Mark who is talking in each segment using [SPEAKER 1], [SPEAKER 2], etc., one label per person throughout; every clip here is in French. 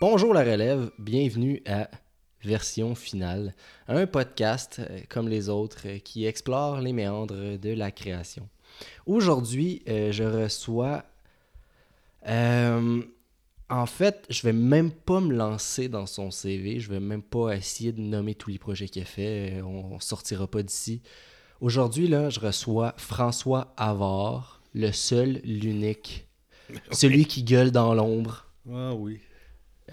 [SPEAKER 1] Bonjour la relève, bienvenue à Version Finale, un podcast euh, comme les autres euh, qui explore les méandres de la création. Aujourd'hui, euh, je reçois... euh, en fait, je vais même pas me lancer dans son CV, je vais même pas essayer de nommer tous les projets qu'il a fait, on, sortira pas d'ici. Aujourd'hui, là, je reçois François Havard, le seul, l'unique, celui qui gueule dans l'ombre.
[SPEAKER 2] Ah oui.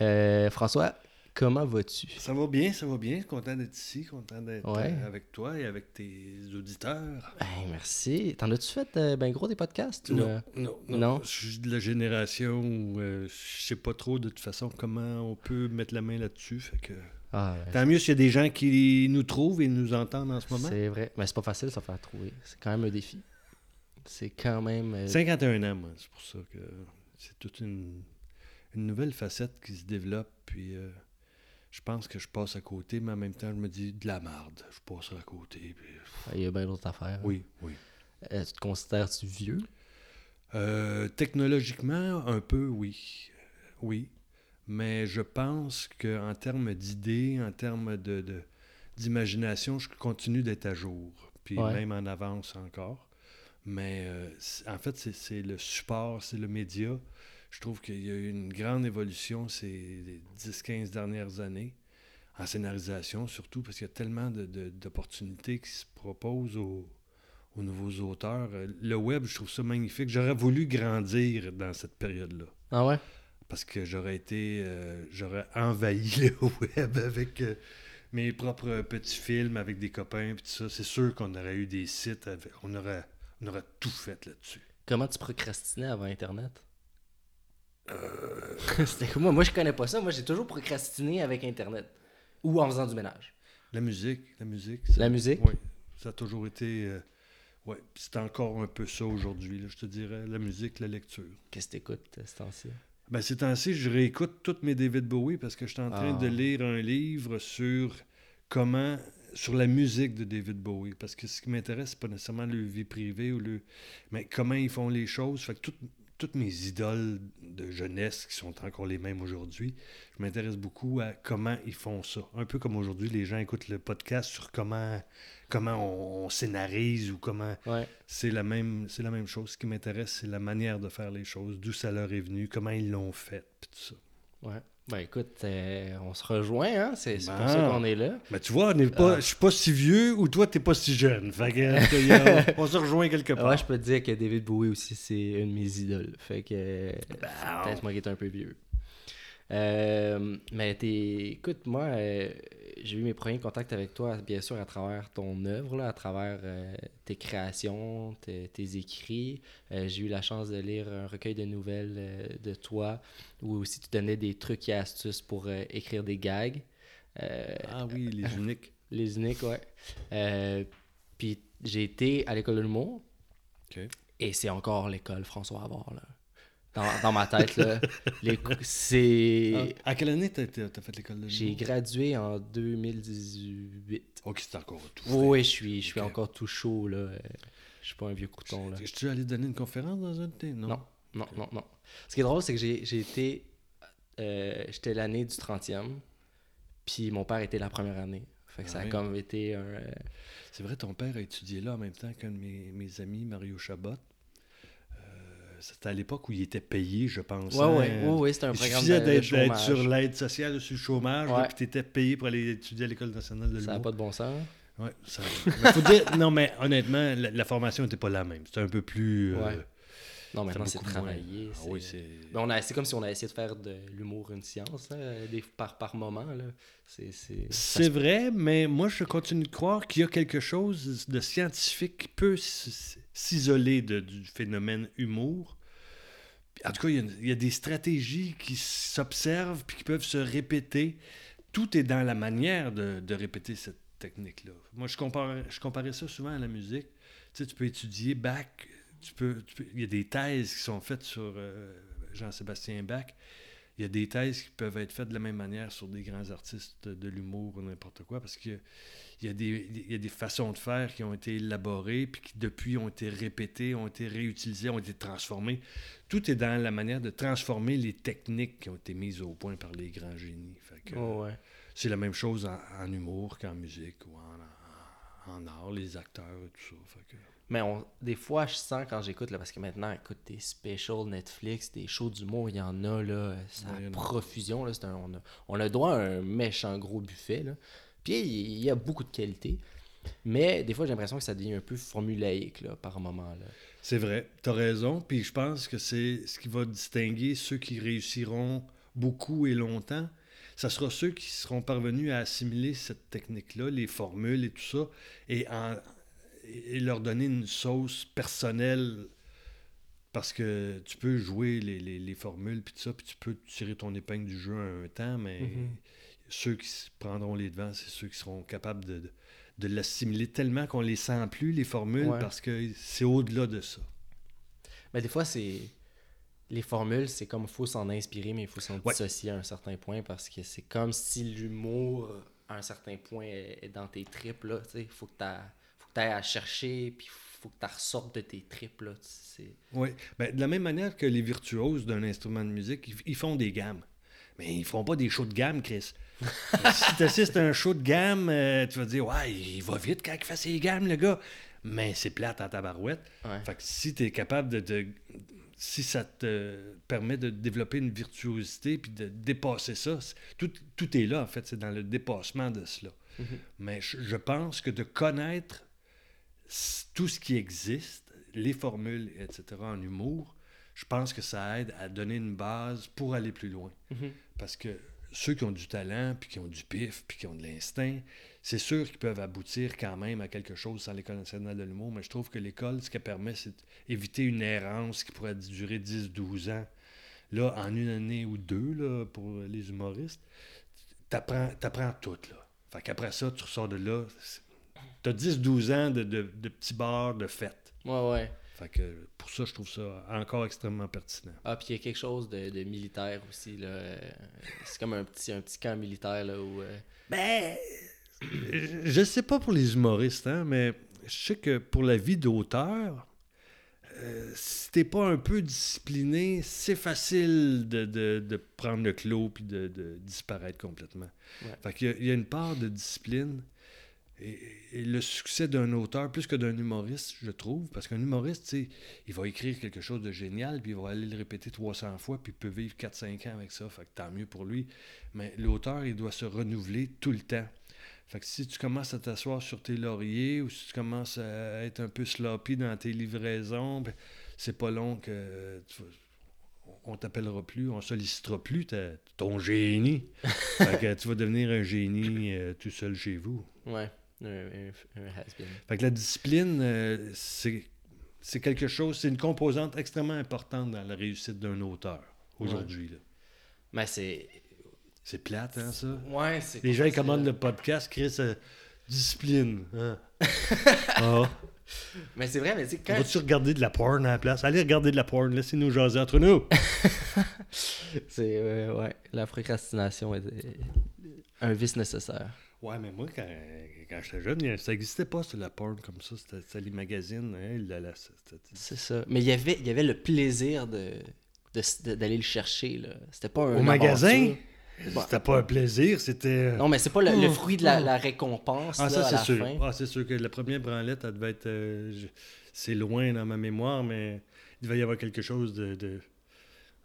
[SPEAKER 1] Euh, François, comment vas-tu?
[SPEAKER 2] Ça va bien, ça va bien. Content d'être ici, content d'être
[SPEAKER 1] Ouais.
[SPEAKER 2] euh, avec toi et avec tes auditeurs.
[SPEAKER 1] Ben, merci. T'en as-tu fait euh, ben gros des podcasts? ou, euh?
[SPEAKER 2] non,
[SPEAKER 1] non.
[SPEAKER 2] Je suis de la génération où euh, je sais pas trop de toute façon comment on peut mettre la main là-dessus. Fait que...
[SPEAKER 1] Ah, ouais.
[SPEAKER 2] Tant mieux s'il y a des gens qui nous trouvent et nous entendent en ce moment.
[SPEAKER 1] c'est vrai. Mais c'est pas facile de se faire trouver. C'est quand même un défi. C'est quand même... euh,
[SPEAKER 2] 51 ans, moi. C'est pour ça que c'est toute une, une nouvelle facette qui se développe. Puis euh, je pense que je passe à côté, mais en même temps, je me dis de la merde. Je passe à côté. puis-
[SPEAKER 1] Il y a bien d'autres affaires.
[SPEAKER 2] Oui, oui.
[SPEAKER 1] Euh, tu te considères-tu vieux?
[SPEAKER 2] Euh, technologiquement, un peu, oui. Oui. Mais je pense qu'en termes d'idées, en termes de, d'imagination, je continue d'être à jour. Puis
[SPEAKER 1] Ouais.
[SPEAKER 2] même en avance encore. Mais en fait, c'est, c'est le support, c'est le média. Je trouve qu'il y a eu une grande évolution ces 10-15 dernières années, en scénarisation surtout, parce qu'il y a tellement de, de- d'opportunités qui se proposent aux, aux nouveaux auteurs. Le web, je trouve ça magnifique. J'aurais voulu grandir dans cette période-là.
[SPEAKER 1] Ah ouais?
[SPEAKER 2] Parce que j'aurais été. euh, j'aurais envahi le web avec euh, mes propres petits films, avec des copains, puis tout ça. C'est sûr qu'on aurait eu des sites. avec- on, aurait, on aurait tout fait là-dessus.
[SPEAKER 1] Comment tu procrastinais avant Internet?
[SPEAKER 2] Euh,
[SPEAKER 1] C'était comme moi. Moi, je connais pas ça. Moi, j'ai toujours procrastiné avec Internet. Ou en faisant du ménage.
[SPEAKER 2] La musique, la musique.
[SPEAKER 1] La musique?
[SPEAKER 2] Oui. Ça a toujours été. euh. Puis C'est encore un peu ça aujourd'hui, là, je te dirais. La musique, la lecture.
[SPEAKER 1] Qu'est-ce que t'écoutes, euh, ce temps-ci?
[SPEAKER 2] Ben, ces temps-ci, je réécoute toutes mes David Bowie parce que je suis en train
[SPEAKER 1] Ah.
[SPEAKER 2] de lire un livre sur comment sur la musique de David Bowie parce que ce qui m'intéresse c'est pas nécessairement leur vie privée ou le mais comment ils font les choses fait que toutes, toutes mes idoles de jeunesse qui sont encore les mêmes aujourd'hui je m'intéresse beaucoup à comment ils font ça un peu comme aujourd'hui les gens écoutent le podcast sur comment comment on, on scénarise ou comment
[SPEAKER 1] Ouais.
[SPEAKER 2] c'est la même c'est la même chose. Ce qui m'intéresse, c'est la manière de faire les choses, d'où ça leur est venu, comment ils l'ont fait, puis tout ça.
[SPEAKER 1] Ouais. Ben écoute, euh, on se rejoint, hein? C'est pour ça qu'on est là.
[SPEAKER 2] Mais tu vois, pas,
[SPEAKER 1] Ah.
[SPEAKER 2] je suis pas si vieux ou toi t'es pas si jeune. Fait que, on se rejoint quelque part.
[SPEAKER 1] Ouais, je peux te dire que David Bowie aussi, c'est une de mes idoles. Fait que c'est peut-être moi qui est un peu vieux. Euh, mais t'es... écoute, moi, euh, j'ai eu mes premiers contacts avec toi, bien sûr, à travers ton œuvre, là, à travers euh, tes créations, tes, tes écrits. J'ai eu la chance de lire un recueil de nouvelles de toi, où aussi tu donnais des trucs et astuces pour écrire des gags.
[SPEAKER 2] Ah oui, les uniques.
[SPEAKER 1] les uniques, ouais. Puis j'ai été à l'école de l'humour.
[SPEAKER 2] Ok.
[SPEAKER 1] Et c'est encore l'école François Havard, là. Dans, dans ma tête, là. Les c'est...
[SPEAKER 2] Ah, à quelle année t'as, fait l'école de
[SPEAKER 1] J'ai gradué en 2018.
[SPEAKER 2] Ok, c'est encore tout.
[SPEAKER 1] Oui, oui, je suis, je suis encore tout chaud, là. Je suis pas un vieux couton, là.
[SPEAKER 2] Je suis allé donner une conférence dans un tes? Non.
[SPEAKER 1] Non, non, non, non. Ce qui est drôle, c'est que j'ai j'ai été... euh, J'étais l'année du 30e, puis mon père était la première année. Fait que
[SPEAKER 2] Ah
[SPEAKER 1] ça a
[SPEAKER 2] oui.
[SPEAKER 1] comme été un... euh,
[SPEAKER 2] C'est vrai, ton père a étudié là en même temps qu'un de mes, mes amis, Mario Chabot. C'était à l'époque où il était payé, je pense. Hein.
[SPEAKER 1] ouais, ouais, ouais, c'était un
[SPEAKER 2] Il
[SPEAKER 1] programme
[SPEAKER 2] suffisait d'être, d'être sur l'aide sociale, sur le chômage, là,
[SPEAKER 1] Ouais.
[SPEAKER 2] puis tu étais payé pour aller étudier à l'École nationale de
[SPEAKER 1] Ça n'a
[SPEAKER 2] l'humour.
[SPEAKER 1] pas de bon sens.
[SPEAKER 2] Ouais, ça... mais faut dire, non, mais honnêtement, la, la formation n'était pas la même. C'était un peu plus. euh,
[SPEAKER 1] Ouais. Non, maintenant, c'est
[SPEAKER 2] moins. Ah
[SPEAKER 1] c'est-
[SPEAKER 2] oui, c'est.
[SPEAKER 1] Mais on a, c'est comme si on a essayé de faire de l'humour une science, là, des, par, par moment. Là. C'est, c'est,
[SPEAKER 2] C'est vrai, mais moi, je continue de croire qu'il y a quelque chose de scientifique qui peut s'isoler de- du phénomène humour. En tout cas, il y a, il y a des stratégies qui s'observent puis qui peuvent se répéter. Tout est dans la manière de, de répéter cette technique-là. Moi, je, compare, je comparais ça souvent à la musique. Tu sais, tu peux étudier Bach. Tu peux, il y a des thèses qui sont faites sur euh, Jean-Sébastien Bach. il y a des thèses qui peuvent être faites de la même manière sur des grands artistes de l'humour ou n'importe quoi, parce qu'il y, a des, il y a des façons de faire qui ont été élaborées, puis qui depuis ont été répétées, ont été réutilisées, ont été transformées. Tout est dans la manière de transformer les techniques qui ont été mises au point par les grands génies.
[SPEAKER 1] Oh, ouais.
[SPEAKER 2] C'est la même chose en, en humour qu'en musique ou en, en, en art, les acteurs et tout ça. Fait que-
[SPEAKER 1] Mais on, des fois, je sens quand j'écoute, là, parce que maintenant, écoute, des specials Netflix, des shows d'humour, il y en a, là, ça
[SPEAKER 2] a.
[SPEAKER 1] profusion, là, un- on, a, on a droit à un méchant gros buffet, là. Puis il y a beaucoup de qualité, mais des fois, j'ai l'impression que ça devient un peu formulaïque, là, par moment, là.
[SPEAKER 2] C'est vrai, tu as raison. Puis je pense que c'est ce qui va distinguer ceux qui réussiront beaucoup et longtemps. Ça sera ceux qui seront parvenus à assimiler cette technique-là, les formules et tout ça, et, en- et leur donner une sauce personnelle. Parce que tu peux jouer les, les- les formules, puis tout ça, puis tu peux tirer ton épingle du jeu à un temps, mais
[SPEAKER 1] Mhm.
[SPEAKER 2] ceux qui prendront les devants, c'est ceux qui seront capables de, de, de l'assimiler tellement qu'on les sent plus, les formules,
[SPEAKER 1] Ouais.
[SPEAKER 2] parce que c'est au-delà de ça.
[SPEAKER 1] Mais des fois, c'est. Les formules, c'est comme il faut s'en inspirer, mais il faut s'en
[SPEAKER 2] Ouais.
[SPEAKER 1] dissocier à un certain point parce que c'est comme si l'humour, à un certain point, est est dans tes tripes. Il faut que tu à chercher, puis faut que tu ressortes de tes tripes. Là.
[SPEAKER 2] Oui. Ben, de la même manière que les virtuoses d'un instrument de musique, ils, ils font des gammes. Mais ils font pas des shows de gamme, Chris. si tu assistes à un show de gamme, euh, tu vas dire Ouais, il va vite quand il fait ses gammes, le gars. Mais c'est plate en tabarouette.
[SPEAKER 1] Ouais.
[SPEAKER 2] Fait que si tu es capable de, de- Si ça te permet de développer une virtuosité puis de dépasser ça, tout, tout est là, en fait. C'est dans le dépassement de cela.
[SPEAKER 1] Mhm.
[SPEAKER 2] Mais je, je pense que de connaître tout ce qui existe, les formules, etc., en humour, je pense que ça aide à donner une base pour aller plus loin.
[SPEAKER 1] Mhm.
[SPEAKER 2] Parce que ceux qui ont du talent, puis qui ont du pif, puis qui ont de l'instinct, c'est sûr qu'ils peuvent aboutir quand même à quelque chose sans l'École nationale de l'humour, mais je trouve que l'école, ce qu'elle permet, c'est d'éviter une errance qui pourrait durer 10-12 ans. Là, en une année ou deux, là, pour les humoristes, t'apprends, t'apprends tout, là. Fait qu'après ça, tu ressors de là, t'as 10-12 ans de, de, de petits bars, de fêtes.
[SPEAKER 1] Ouais, ouais.
[SPEAKER 2] Fait que pour ça, je trouve ça encore extrêmement pertinent.
[SPEAKER 1] Ah, puis il y a quelque chose de, de militaire aussi. Là. C'est comme un petit, un petit camp militaire là, où. euh,
[SPEAKER 2] Ben, je sais pas pour les humoristes, hein, mais je sais que pour la vie d'auteur, euh, si t'es pas un peu discipliné, c'est facile de, de- de prendre le clos puis de, de disparaître complètement.
[SPEAKER 1] Ouais.
[SPEAKER 2] Fait qu'il y, a une part de discipline. Et, et le succès d'un auteur, plus que d'un humoriste, je trouve, parce qu'un humoriste, il va écrire quelque chose de génial, puis il va aller le répéter 300 fois, puis il peut vivre 4-5 ans avec ça, fait que tant mieux pour lui. Mais l'auteur, il doit se renouveler tout le temps. Fait que si tu commences à t'asseoir sur tes lauriers ou si tu commences à être un peu sloppy dans tes livraisons, ben, c'est pas long que euh, tu on t'appellera plus, on sollicitera plus ta- ton génie. fait que tu vas devenir un génie euh, tout seul chez vous.
[SPEAKER 1] Ouais, un, un- un has-been.
[SPEAKER 2] Fait que la discipline, euh, c'est c'est quelque chose, c'est une composante extrêmement importante dans la réussite d'un auteur aujourd'hui.
[SPEAKER 1] Mais c'est.
[SPEAKER 2] C'est plate, hein, ça?
[SPEAKER 1] Ouais, c'est.
[SPEAKER 2] Les gens ils commandent le podcast, Chris, euh, discipline. hein? Ah.
[SPEAKER 1] Mais c'est vrai, mais tu quand.
[SPEAKER 2] Vas-tu regarder de la porn à la place? Allez regarder de la porn, laissez-nous jaser entre nous.
[SPEAKER 1] C'est. euh, ouais, la procrastination est un vice nécessaire.
[SPEAKER 2] Ouais, mais moi, quand, quand j'étais jeune, ça n'existait pas, sur la porn comme ça. C'était c'était les magazines. Hein, c'était-
[SPEAKER 1] C'est ça. Mais il y avait, il y avait le plaisir de d'aller le chercher. là. C'était pas un.
[SPEAKER 2] Au magasin?
[SPEAKER 1] aventure. Bah,
[SPEAKER 2] C'était pas un plaisir, c'était...
[SPEAKER 1] Non, mais c'est pas le, le
[SPEAKER 2] Oh,
[SPEAKER 1] fruit de la,
[SPEAKER 2] oh.
[SPEAKER 1] la récompense
[SPEAKER 2] Ah,
[SPEAKER 1] là,
[SPEAKER 2] ça, c'est sûr.
[SPEAKER 1] fin.
[SPEAKER 2] Ah, c'est sûr que la première branlette, elle devait être... euh, je- C'est loin dans ma mémoire, mais il devait y avoir quelque chose de... de-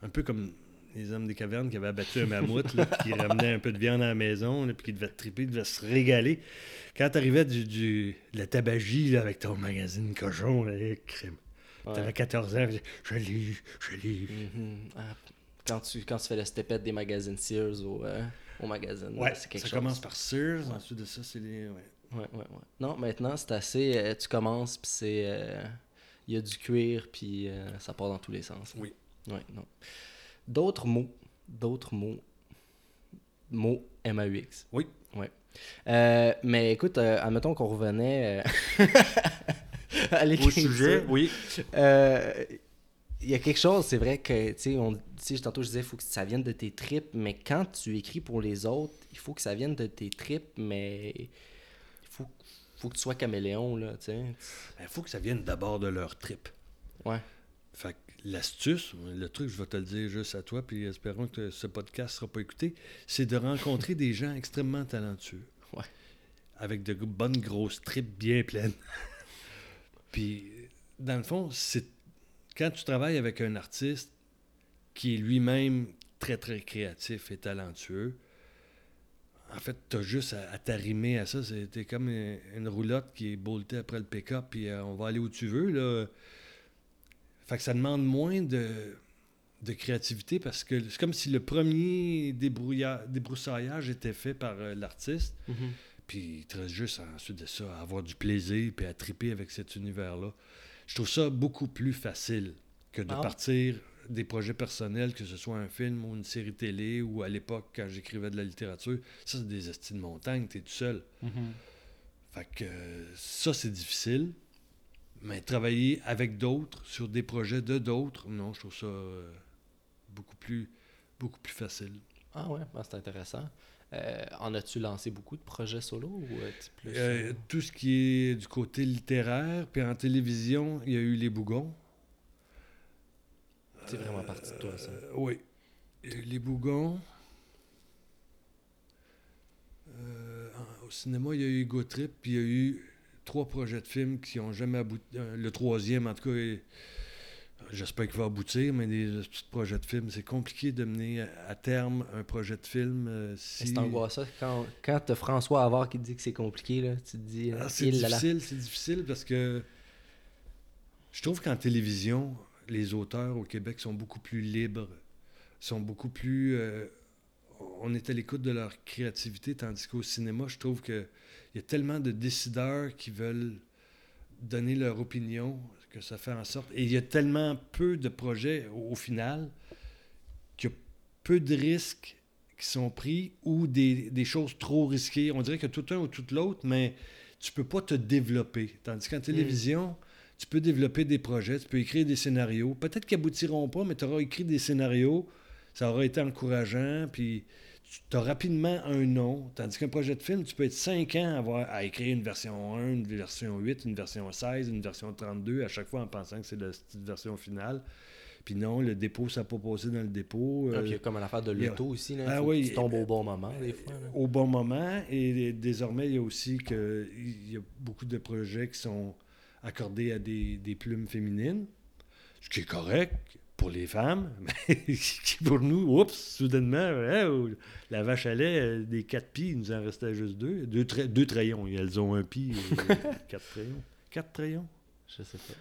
[SPEAKER 2] Un peu comme les hommes des cavernes qui avaient abattu un mammouth, là, qui ramenaient un peu de viande à la maison, là, puis qui devaient triper, devaient se régaler. Quand t'arrivais du, du, de la tabagie là, avec ton magazine cochon, là, eh, crime.
[SPEAKER 1] Ouais.
[SPEAKER 2] T'avais 14 ans, je lis, je lis.
[SPEAKER 1] Mhm. Ah, quand, tu, quand tu fais le stepette des magazines Sears au, euh, au magazine,
[SPEAKER 2] Ouais,
[SPEAKER 1] c'est quelque
[SPEAKER 2] ça
[SPEAKER 1] chose.
[SPEAKER 2] commence par Sears,
[SPEAKER 1] Ouais.
[SPEAKER 2] ensuite de ça, c'est les... ouais.
[SPEAKER 1] Ouais, ouais. Non, maintenant, c'est assez. euh, tu commences, puis c'est. euh, Il y a du cuir, puis euh, ça part dans tous les sens.
[SPEAKER 2] Oui.
[SPEAKER 1] Ouais, non. D'autres mots. D'autres mots. Mots M-A-U-X.
[SPEAKER 2] Oui.
[SPEAKER 1] Ouais. Euh, mais écoute, euh, admettons qu'on revenait euh, à
[SPEAKER 2] Au sujet, oui.
[SPEAKER 1] Il y a quelque chose, c'est vrai que, tu sais, on- tantôt je disais, il faut que ça vienne de tes tripes, mais quand tu écris pour les autres, il faut que ça vienne de tes tripes, mais il faut, faut que tu sois caméléon, là, tu sais.
[SPEAKER 2] Il Ben, faut que ça vienne d'abord de leur trip.
[SPEAKER 1] Ouais.
[SPEAKER 2] Fait que l'astuce, le truc, je vais te le dire juste à toi, puis espérons que ce podcast ne sera pas écouté, c'est de rencontrer des gens extrêmement talentueux.
[SPEAKER 1] Ouais.
[SPEAKER 2] Avec de bonnes grosses tripes bien pleines. puis, dans le fond, c'est quand tu travailles avec un artiste qui est lui-même très, très créatif et talentueux, en fait, tu as juste à, à t'arrimer à ça. C'est t'es comme une, une roulotte qui est boltée après le pick-up, puis euh, on va aller où tu veux. Là. Fait que ça demande moins de, de créativité parce que c'est comme si le premier débroussaillage était fait par euh, l'artiste, puis il te reste juste ensuite de ça à avoir du plaisir puis à triper avec cet univers-là. Je trouve ça beaucoup plus facile que de
[SPEAKER 1] Ah.
[SPEAKER 2] partir des projets personnels, que ce soit un film ou une série télé ou à l'époque quand j'écrivais de la littérature. Ça, c'est des estimes de montagne, t'es tout seul. Fait que euh, ça, c'est difficile. Mais travailler avec d'autres, sur des projets de d'autres, non, je trouve ça euh, beaucoup, plus, beaucoup plus facile.
[SPEAKER 1] Ah ouais, ben, c'est intéressant. Euh, en as-tu lancé beaucoup de projets solo ou euh, plus...
[SPEAKER 2] Euh, tout ce qui est du côté littéraire, puis en télévision, il y a eu Les Bougons.
[SPEAKER 1] C'est vraiment parti de toi, ça.
[SPEAKER 2] Oui. Les Bougons. Au cinéma, il y a eu Ego Trip, puis il y a eu trois projets de films qui n'ont jamais abouti. Euh, le troisième, en tout cas, est- j'espère qu'il va aboutir, mais des petits projets de films, c'est compliqué de mener à, terme un projet de film. euh, si...
[SPEAKER 1] C'est angoissant. Quand, quand t'as François Havard qui te dit que c'est compliqué, là, tu te dis...
[SPEAKER 2] Ah,
[SPEAKER 1] euh,
[SPEAKER 2] c'est
[SPEAKER 1] là là.
[SPEAKER 2] difficile, c'est difficile parce que je trouve qu'en télévision, les auteurs au Québec sont beaucoup plus libres, sont beaucoup plus. euh, on est à l'écoute de leur créativité, tandis qu'au cinéma, je trouve qu'il y a tellement de décideurs qui veulent donner leur opinion que ça fait en sorte. Et il y a tellement peu de projets au, au final qu'il y a peu de risques qui sont pris ou des, des choses trop risquées. On dirait que tout un ou tout l'autre, mais tu peux pas te développer. Tandis qu'en télévision, tu peux développer des projets, tu peux écrire des scénarios. Peut-être qu'ils aboutiront pas, mais tu auras écrit des scénarios, ça aura été encourageant, puis tu as rapidement un nom. Tandis qu'un projet de film, tu peux être cinq ans à, avoir, à écrire une version 1, une version 8, une version 16, une version 32, à chaque fois en pensant que c'est la petite version finale. Puis non, le dépôt, ça n'a pas passé dans le dépôt.
[SPEAKER 1] Ah,
[SPEAKER 2] euh,
[SPEAKER 1] puis il y a comme une affaire de
[SPEAKER 2] a-
[SPEAKER 1] l'auto aussi, là.
[SPEAKER 2] Ah oui,
[SPEAKER 1] tu tombes au bon moment, des fois. là.
[SPEAKER 2] au bon moment. Et désormais, il y a aussi que il y a beaucoup de projets qui sont accordés à des, des plumes féminines, ce qui est correct pour les femmes, mais qui pour nous, oups, soudainement, hein, oh, la vache à lait, euh, des quatre pieds, il nous en restait juste deux. Deux, tra- deux trayons, et elles ont un pied, euh, quatre trayons. Quatre trayons?
[SPEAKER 1] Je sais pas.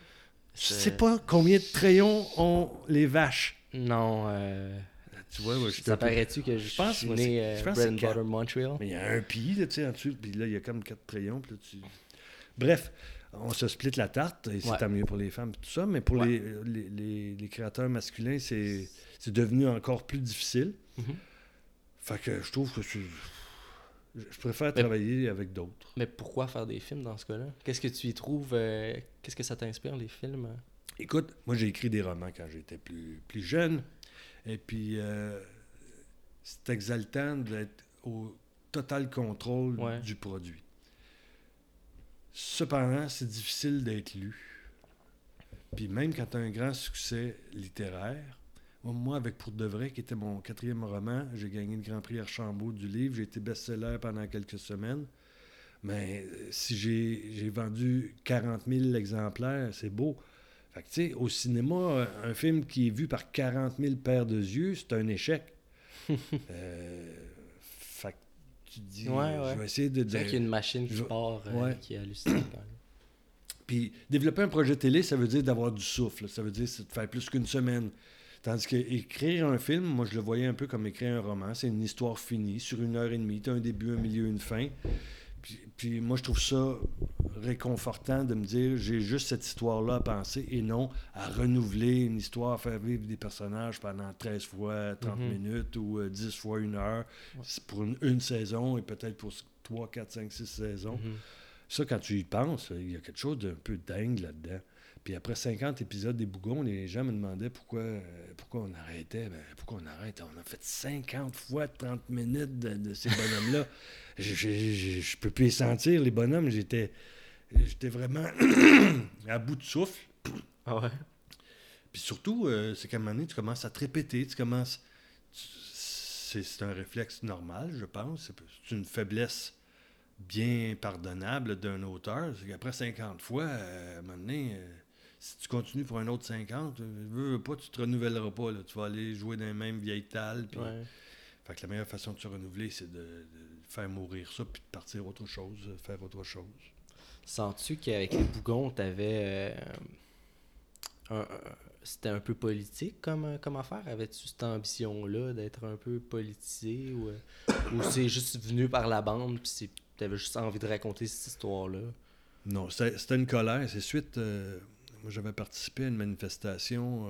[SPEAKER 2] Je sais pas combien de trayons ont les vaches.
[SPEAKER 1] Non, euh...
[SPEAKER 2] Tu vois, moi, je suis
[SPEAKER 1] ça paraît-tu que je,
[SPEAKER 2] pense,
[SPEAKER 1] suis né
[SPEAKER 2] c'est-
[SPEAKER 1] euh,
[SPEAKER 2] je pense
[SPEAKER 1] bread and butter Montreal?
[SPEAKER 2] Mais il y a un pied, là, tu sais, en dessous, puis là, il y a comme quatre crayons, puis là, tu... Bref, on se split la tarte, et c'est
[SPEAKER 1] Ouais.
[SPEAKER 2] tant mieux pour les femmes, tout ça, mais pour
[SPEAKER 1] Ouais.
[SPEAKER 2] les, les, les- les créateurs masculins, c'est devenu encore plus difficile.
[SPEAKER 1] Mhm.
[SPEAKER 2] Fait que je trouve que c'est- je préfère
[SPEAKER 1] Mais-
[SPEAKER 2] travailler avec d'autres.
[SPEAKER 1] Mais pourquoi faire des films dans ce cas-là? Qu'est-ce que tu y trouves? euh, Qu'est-ce que ça t'inspire, les films?
[SPEAKER 2] Écoute, moi, j'ai écrit des romans quand j'étais plus, plus jeune, et puis euh, c'est exaltant d'être au total contrôle
[SPEAKER 1] Ouais.
[SPEAKER 2] du produit. Cependant, c'est difficile d'être lu. Puis même quand tu as un grand succès littéraire, moi, avec Pour de vrai, qui était mon quatrième roman, j'ai gagné le Grand Prix Archambault du livre, j'ai été best-seller pendant quelques semaines. Mais euh, si j'ai j'ai vendu 40 000 exemplaires, c'est beau. Fait que, tu sais, au cinéma, euh, un film qui est vu par 40 000 paires de yeux, c'est un échec. Euh, tu te dis,
[SPEAKER 1] Ouais, ouais.
[SPEAKER 2] je vais essayer de
[SPEAKER 1] C'est vrai
[SPEAKER 2] dire.
[SPEAKER 1] qu'il y a une machine qui
[SPEAKER 2] je-
[SPEAKER 1] part, euh,
[SPEAKER 2] Ouais.
[SPEAKER 1] qui est hallucinante. quand même.
[SPEAKER 2] Puis développer un projet télé, ça veut dire d'avoir du souffle. Ça veut dire c'est de faire plus qu'une semaine. Tandis que écrire un film, moi je le voyais un peu comme écrire un roman. C'est une histoire finie sur une heure et demie. Tu as un début, un milieu, une fin. Puis, puis moi je trouve ça réconfortant de me dire j'ai juste cette histoire-là à penser et non à renouveler une histoire, à faire vivre des personnages pendant 13 fois 30
[SPEAKER 1] Mhm.
[SPEAKER 2] minutes ou euh, 10 fois une heure. Pour une, une saison et peut-être pour 3, 4, 5, 6 saisons.
[SPEAKER 1] Mhm.
[SPEAKER 2] Ça, quand tu y penses, il y a quelque chose d'un peu dingue là-dedans. Puis après 50 épisodes des Bougons, les gens me demandaient pourquoi, euh, pourquoi on arrêtait. Ben, pourquoi on arrête? On a fait 50 fois 30 minutes de, ces bonhommes-là. je, je, peux plus les sentir, les bonhommes. J'étais, j'étais vraiment à bout de souffle.
[SPEAKER 1] Ah ouais?
[SPEAKER 2] Puis surtout, euh, c'est qu'à un moment donné, tu commences à te répéter, tu commences... C'est un réflexe normal, je pense. C'est une faiblesse bien pardonnable d'un auteur. C'est qu'après 50 fois, euh, à un moment donné, euh, si tu continues pour un autre 50, veux, veux pas, tu te renouvelleras pas. Là. Tu vas aller jouer dans les mêmes vieilles talles. Fait que la meilleure façon de se renouveler, c'est de, faire mourir ça, puis de partir autre chose, faire autre chose.
[SPEAKER 1] Sens-tu qu'avec les bougons, tu avais un, c'était un peu politique comme, euh, comme affaire? Avais-tu cette ambition-là d'être un peu politisé ou, euh, ou c'est juste venu par la bande puis tu avais juste envie de raconter cette histoire-là?
[SPEAKER 2] Non, c'était une colère. C'est suite. Euh, moi, j'avais participé à une manifestation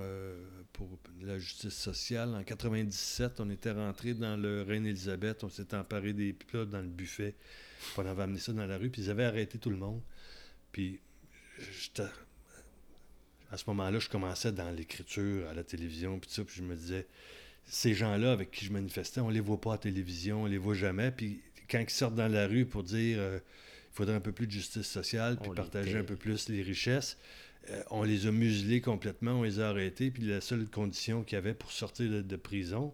[SPEAKER 2] pour la justice sociale. En 97, on était rentré dans le Reine-Élisabeth. On s'était emparé des plats dans le buffet. on avait amené ça dans la rue. Puis ils avaient arrêté tout le monde. Puis à ce moment-là, je commençais dans l'écriture, à la télévision, puis ça, puis je me disais, ces gens-là avec qui je manifestais, on les voit pas à la télévision, on les voit jamais, puis quand ils sortent dans la rue pour dire euh, il faudrait un peu plus de justice sociale, puis partager un peu plus les richesses, euh, on les a muselés complètement, on les a arrêtés, puis la seule condition qu'il y avait pour sortir de, prison,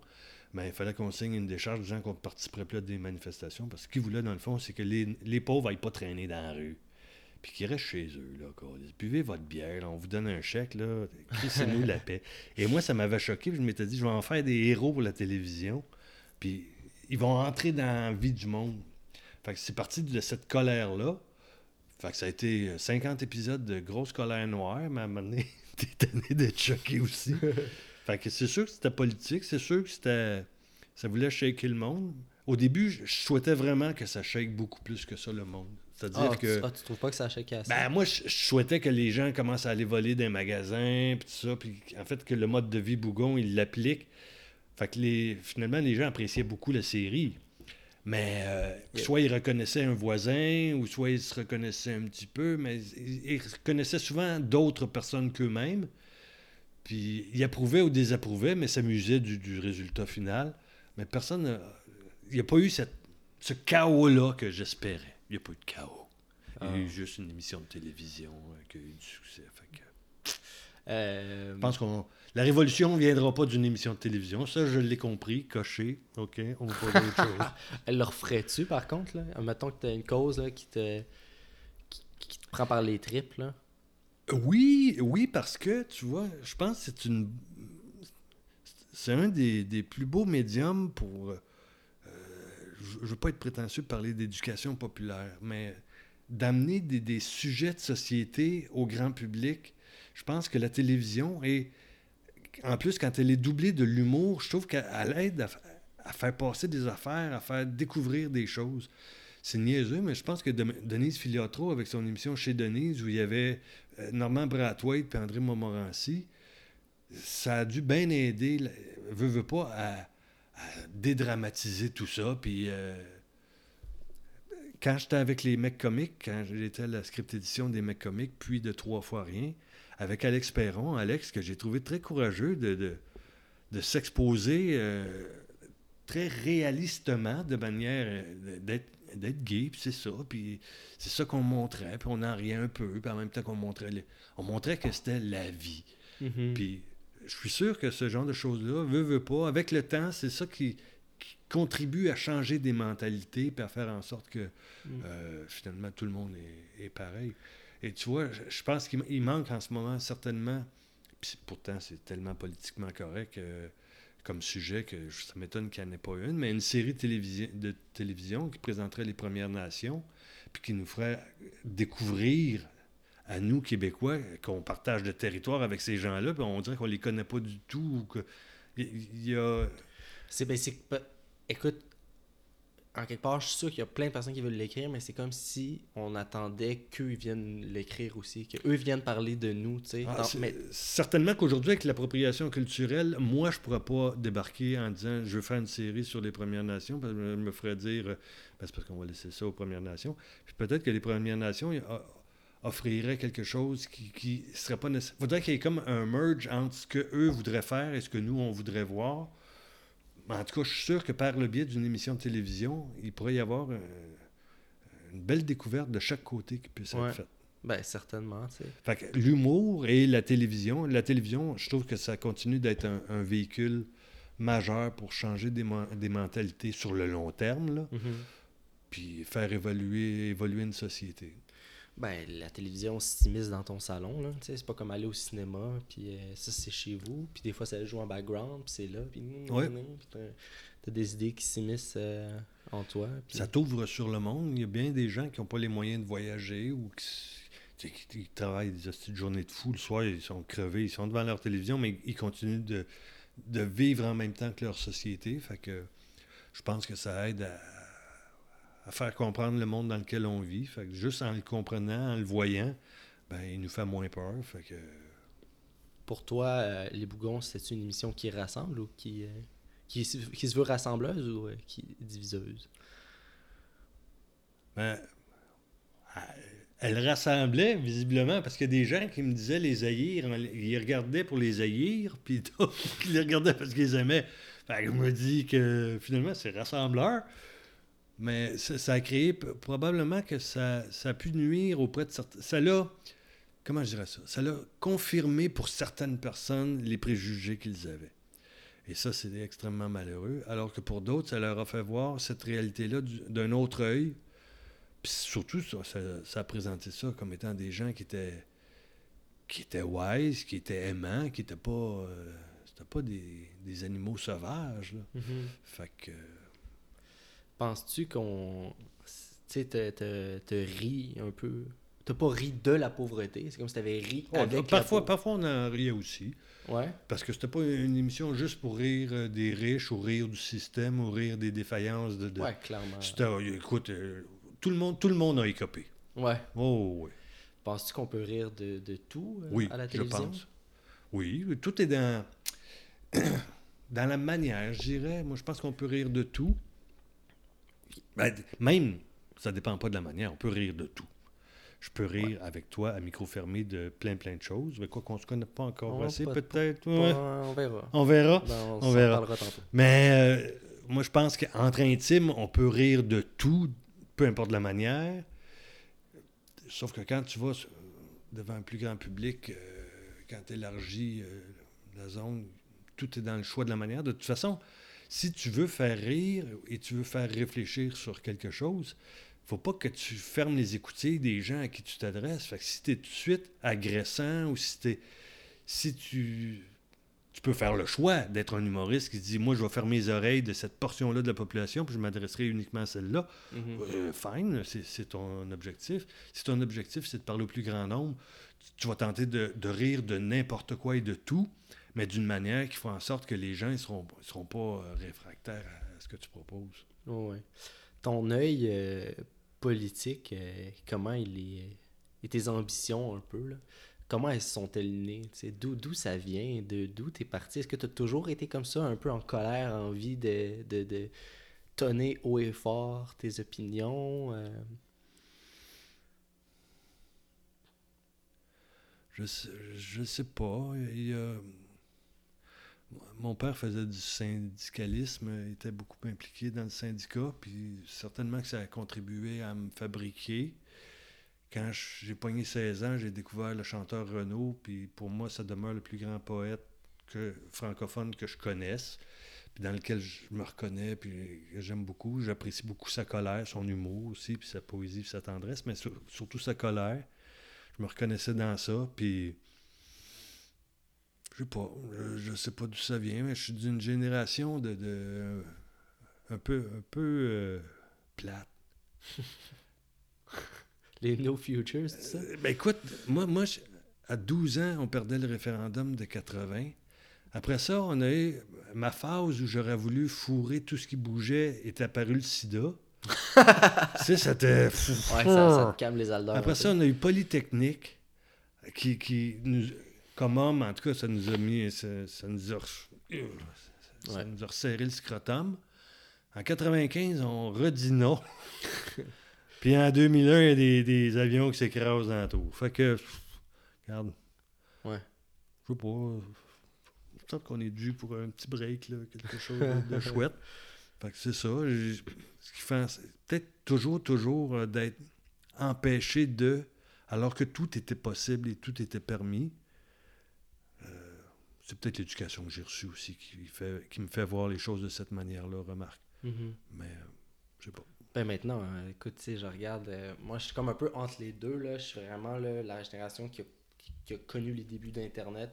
[SPEAKER 2] ben, il fallait qu'on signe une décharge disant qu'on ne participerait plus à des manifestations, parce qu'ils voulaient, dans le fond, c'est que les, les pauvres n'aillent pas traîner dans la rue puis qui restent chez eux. Là, Buvez votre bière, on vous donne un chèque, là, nous la paix. Et moi, ça m'avait choqué, je m'étais dit, je vais en faire des héros pour la télévision, puis ils vont entrer dans la vie du monde. Fait que c'est parti de cette colère-là. Fait que ça a été 50 épisodes de grosse colère noire, mais à un moment donné, t'es tanné d'être choqué aussi. fait que c'est sûr que c'était politique, c'est sûr que c'était... Ça voulait shaker le monde. Au début, je souhaitais vraiment que ça shake beaucoup plus que ça, le monde. C'est-à-dire
[SPEAKER 1] ah,
[SPEAKER 2] que.
[SPEAKER 1] Tu, ah, tu trouves pas que ça achète assez?
[SPEAKER 2] Ben, moi, je, souhaitais que les gens commencent à aller voler des magasins, puis tout ça. Puis en fait, que le mode de vie Bougon, il l'applique. Fait que les, finalement, les gens appréciaient beaucoup la série. Mais euh, soit ils reconnaissaient un voisin, ou soit ils se reconnaissaient un petit peu, mais ils, reconnaissaient souvent d'autres personnes qu'eux-mêmes. Puis ils approuvaient ou désapprouvaient, mais s'amusaient du, du, résultat final. Mais personne. Il n'y a pas eu cette, ce chaos-là que j'espérais. Il n'y a pas eu de chaos. Il y a eu ah. juste une émission de télévision euh, qui a eu du succès. Euh, je pense qu'on. La révolution ne viendra pas d'une émission de télévision. Ça, je l'ai compris, coché. OK, on va pas dire autre chose.
[SPEAKER 1] Elle le referait-tu, par contre? Là? Mettons que tu as une cause là, qui, te... Qui, te prend par les tripes. Là.
[SPEAKER 2] Oui, oui, parce que, tu vois, je pense que c'est une. C'est un des, des, plus beaux médiums pour euh, je ne veux pas être prétentieux de parler d'éducation populaire, mais d'amener des, sujets de société au grand public, je pense que la télévision est, en plus, quand elle est doublée de l'humour, je trouve qu'elle aide à, faire passer des affaires, à faire découvrir des choses. C'est niaiseux, mais je pense que Denise Filiatro, avec son émission chez Denise, où il y avait euh, Normand Brathwaite et André Montmorency, ça a dû bien aider, veut, veut pas, à dédramatiser tout ça. Puis euh, quand j'étais avec les mecs comiques, quand j'étais à la script édition des mecs comiques, puis de Trois fois rien, avec Alex Perron, Alex, que j'ai trouvé très courageux de, de, s'exposer euh, très réalistement, de manière euh, d'être d'être gay, puis c'est ça, puis c'est ça qu'on montrait, puis on en riait un peu, puis en même temps qu'on montrait, on montrait que c'était la vie. Mm-hmm. Puis je suis sûr que ce genre de choses-là, veut, veut pas, avec le temps, c'est ça qui, contribue à changer des mentalités et à faire en sorte que mm. euh, finalement tout le monde est, pareil. Et tu vois, je, pense qu'il manque en ce moment certainement, puis pourtant c'est tellement politiquement correct euh, comme sujet que ça m'étonne qu'il n'y en ait pas une, mais une série de télévision qui présenterait les Premières Nations, puis qui nous ferait découvrir à nous, Québécois, qu'on partage le territoire avec ces gens-là, puis on dirait qu'on les connaît pas du tout. que... Il y a.
[SPEAKER 1] C'est ben, Écoute, en quelque part, je suis sûr qu'il y a plein de personnes qui veulent l'écrire, mais c'est comme si on attendait qu'eux viennent l'écrire aussi, qu'eux viennent parler de nous, tu sais.
[SPEAKER 2] Ah, certainement qu'aujourd'hui, avec l'appropriation culturelle, moi, je pourrais pas débarquer en disant je veux faire une série sur les Premières Nations, parce que je me ferais dire ben, c'est parce qu'on va laisser ça aux Premières Nations. Puis peut-être que les Premières Nations offrirait quelque chose qui, qui serait pas nécessaire. faudrait qu'il y ait comme un merge entre ce qu'eux voudraient faire et ce que nous, on voudrait voir. En tout cas, je suis sûr que par le biais d'une émission de télévision, il pourrait y avoir euh, une belle découverte de chaque côté qui puisse
[SPEAKER 1] Ouais.
[SPEAKER 2] être faite.
[SPEAKER 1] Ben, certainement, tu sais.
[SPEAKER 2] Fait que l'humour et la télévision, la télévision, je trouve que ça continue d'être un, un véhicule majeur pour changer des, mentalités sur le long terme, là,
[SPEAKER 1] Mhm.
[SPEAKER 2] puis faire évoluer, évoluer une société.
[SPEAKER 1] Ben, la télévision s'immisce dans ton salon, là. C'est pas comme aller au cinéma, puis euh, ça, c'est chez vous. Puis des fois, ça joue en background, puis c'est là, puis...
[SPEAKER 2] Ouais.
[SPEAKER 1] t'as- T'as des idées qui s'immiscent euh, en toi.
[SPEAKER 2] Ça t'ouvre sur le monde. Il y a bien des gens qui n'ont pas les moyens de voyager ou qui, qui- travaillent des journées de fou. Le soir, ils sont crevés, ils sont devant leur télévision, mais ils continuent de, de vivre en même temps que leur société. Fait que je pense que ça aide à, à faire comprendre le monde dans lequel on vit. Fait que juste en le comprenant, en le voyant, ben, il nous fait moins peur. Fait que
[SPEAKER 1] Pour toi, euh, Les Bougons, c'est une émission qui rassemble ou qui, euh, qui, se- qui se veut rassembleuse ou euh, qui diviseuse?
[SPEAKER 2] Ben, elle rassemblait visiblement parce qu'il y a des gens qui me disaient les haïr, ils regardaient pour les haïr, puis d'autres qui les regardaient parce qu'ils les aimaient. Fait que je me dis que finalement c'est rassembleur. Mais ça, ça a créé probablement que ça, ça a pu nuire auprès de certains. Ça l'a. Comment je dirais ça? Ça l'a confirmé pour certaines personnes les préjugés qu'ils avaient. Et ça, c'est extrêmement malheureux. Alors que pour d'autres, ça leur a fait voir cette réalité-là du- d'un autre œil. Puis surtout, ça, ça, ça a présenté ça comme étant des gens qui étaient qui étaient wise, qui étaient aimants, qui n'étaient pas, euh, c'était pas des, des animaux sauvages. là. Fait que
[SPEAKER 1] Penses-tu qu'on. Tu sais, te, te, te ris un peu? T'as pas ri de la pauvreté, c'est comme si t'avais ri
[SPEAKER 2] Ouais,
[SPEAKER 1] avec.
[SPEAKER 2] parfois,
[SPEAKER 1] la pauvreté.
[SPEAKER 2] parfois, on en riait aussi.
[SPEAKER 1] Ouais.
[SPEAKER 2] Parce que c'était pas une émission juste pour rire euh, des riches ou rire du système ou rire des défaillances de. de-
[SPEAKER 1] Ouais, clairement.
[SPEAKER 2] C'était, euh, écoute, euh, tout, le monde, tout le monde a écopé.
[SPEAKER 1] Ouais.
[SPEAKER 2] Oh, oui.
[SPEAKER 1] Penses-tu qu'on peut rire de, de tout euh,
[SPEAKER 2] Oui,
[SPEAKER 1] à la
[SPEAKER 2] je
[SPEAKER 1] télévision?
[SPEAKER 2] pense. Oui, tout est dans, dans la manière, je dirais. Moi, je pense qu'on peut rire de tout. Ben, même, ça dépend pas de la manière, on peut rire de tout. Je peux rire avec toi à micro fermé de plein, plein de choses. Mais quoi qu'on se connaît pas encore assez, peut-être. Ouais.
[SPEAKER 1] on verra.
[SPEAKER 2] On verra.
[SPEAKER 1] Ben, on
[SPEAKER 2] verra.
[SPEAKER 1] parlera tantôt.
[SPEAKER 2] Mais euh, moi, je pense qu'entre intimes, on peut rire de tout, peu importe la manière. Sauf que quand tu vas sur- devant un plus grand public, euh, quand tu élargis euh, la zone, tout est dans le choix de la manière. De toute façon, si tu veux faire rire et tu veux faire réfléchir sur quelque chose, faut pas que tu fermes les écoutilles des gens à qui tu t'adresses. Fait que si tu es tout de suite agressant ou si, t'es- si tu tu peux faire le choix d'être un humoriste qui dit Moi, je vais fermer les oreilles de cette portion-là de la population, puis je m'adresserai uniquement à celle-là.
[SPEAKER 1] Mhm.
[SPEAKER 2] Euh, fine, c'est c'est ton objectif. Si ton objectif, c'est de parler au plus grand nombre, tu, tu vas tenter de, de rire de n'importe quoi et de tout, mais d'une manière qui fait en sorte que les gens ne seront, seront pas euh, réfractaires à ce que tu proposes.
[SPEAKER 1] Ouais. Ton œil euh, politique, euh, comment il est. Et tes ambitions un peu, là. Comment elles sont-elles nées? D'où, ça vient? De, d'où t'es parti? Est-ce que tu as toujours été comme ça, un peu en colère, envie de, de, de tonner haut et fort tes opinions? euh?
[SPEAKER 2] Je sais, je sais pas. Il y a- Mon père faisait du syndicalisme, était beaucoup impliqué dans le syndicat, puis certainement que ça a contribué à me fabriquer. Quand j'ai pogné 16 ans, j'ai découvert le chanteur Renaud, puis pour moi, ça demeure le plus grand poète francophone que je connaisse, puis dans lequel je me reconnais, puis j'aime beaucoup. J'apprécie beaucoup sa colère, son humour aussi, puis sa poésie, puis sa tendresse, mais sur- surtout sa colère je me reconnaissais dans ça, puis je sais pas, je, je sais pas d'où ça vient, mais je suis d'une génération de, de un peu un peu euh, plate.
[SPEAKER 1] Les No Futures, c'est ça?
[SPEAKER 2] Euh, ben écoute, moi moi je- à 12 ans, on perdait le référendum de 80. Après ça, on a eu ma phase où j'aurais voulu fourrer tout ce qui bougeait est apparu le sida. tu sais, c'était
[SPEAKER 1] Ouais, ça, ça te calme les alders.
[SPEAKER 2] Après ça, on a eu Polytechnique, qui, qui nous, comme homme, en tout cas, ça nous a mis, ça, ça nous a, re- ça
[SPEAKER 1] Ouais.
[SPEAKER 2] nous a resserré le scrotum. En 95, on redit non. Puis en 2001, il y a des, des avions qui s'écrasent dans la tour. Fait que, pff, regarde.
[SPEAKER 1] Ouais.
[SPEAKER 2] Je sais pas. euh, Peut-être qu'on est dû pour un petit break, là, quelque chose de, chouette. Fait que c'est ça. Ce qui fait, c'est peut-être toujours, toujours euh, d'être empêché de, alors que tout était possible et tout était permis. C'est peut-être l'éducation que j'ai reçue aussi qui, fait, qui me fait voir les choses de cette manière-là, remarque.
[SPEAKER 1] Mhm.
[SPEAKER 2] Mais euh, je sais pas.
[SPEAKER 1] Ben maintenant, euh, écoute, tu sais, je regarde. euh, moi, je suis comme un peu entre les deux. Là. Je suis vraiment là, la génération qui a, qui- qui a connu les débuts d'Internet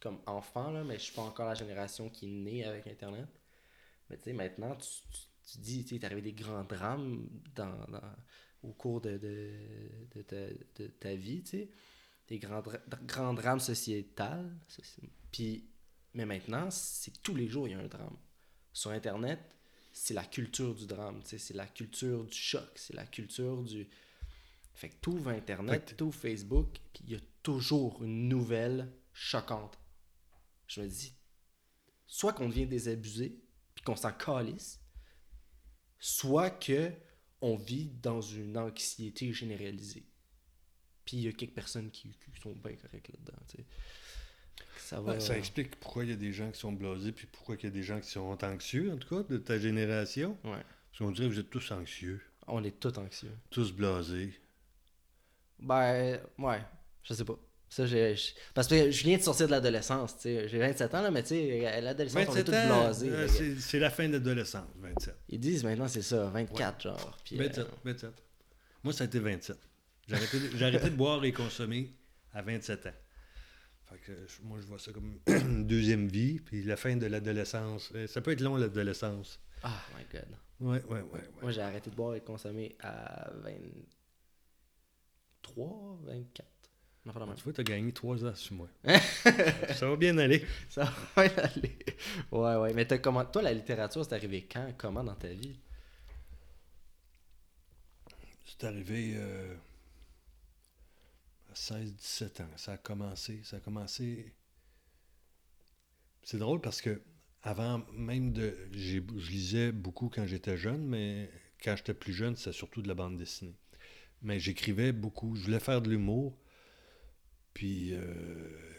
[SPEAKER 1] comme enfant, là, mais je suis pas encore la génération qui est née avec Internet. Mais tu sais, maintenant, tu, tu, tu dis, tu t'es arrivé des grands drames dans, dans- au cours de, de, de ta, de ta vie, tu sais. Des grands, dra- grands drames sociétals. soci- Puis, mais maintenant, c'est tous les jours, il y a un drame. Sur Internet, c'est la culture du drame, c'est la culture du choc, c'est la culture du... Fait que tout Internet,
[SPEAKER 2] Fait que
[SPEAKER 1] tout Facebook, puis il y a toujours une nouvelle choquante. Je me dis, soit qu'on devient désabusé, puis qu'on s'en calisse, soit que on vit dans une anxiété généralisée. Puis il y a quelques personnes qui, qui sont bien correctes là-dedans, tu sais. Ça va...
[SPEAKER 2] Ouais, ça explique pourquoi il y a des gens qui sont blasés, puis pourquoi il y a des gens qui sont anxieux, en tout cas, de ta génération.
[SPEAKER 1] Ouais.
[SPEAKER 2] Parce qu'on dirait que vous êtes tous anxieux,
[SPEAKER 1] On est tous anxieux.
[SPEAKER 2] tous blasés.
[SPEAKER 1] Ben, ouais, je sais pas. Ça, je- Parce que je viens de sortir de l'adolescence, tu sais. J'ai 27 ans, là, mais tu sais, l'adolescence, on est
[SPEAKER 2] 27
[SPEAKER 1] tous blasés.
[SPEAKER 2] euh, c'est la fin de l'adolescence, 27.
[SPEAKER 1] Ils disent maintenant, c'est ça, 24, genre. Puis, euh,
[SPEAKER 2] 27, 27. Moi, ça a été 27. J'ai arrêté, de- j'ai arrêté de boire et consommer à 27 ans. Fait que je- moi, je vois ça comme une deuxième vie, puis la fin de l'adolescence. Euh, Ça peut être long, l'adolescence.
[SPEAKER 1] Ah, my God.
[SPEAKER 2] Ouais, ouais, ouais. ouais.
[SPEAKER 1] Moi, j'ai arrêté de boire et de consommer à 23, 24. Non, pas
[SPEAKER 2] Tu vois, t'as gagné 3 ans sur moi. ça va bien aller.
[SPEAKER 1] Ça va bien aller. Ouais, ouais. Mais comment... toi, la littérature, c'est arrivé quand, comment dans ta vie?
[SPEAKER 2] C'est arrivé euh, 16-17 ans. Ça a commencé. Ça a commencé. C'est drôle parce que avant même de. Je lisais beaucoup quand j'étais jeune, mais quand j'étais plus jeune, c'était surtout de la bande dessinée. Mais j'écrivais beaucoup. Je voulais faire de l'humour. Puis. euh,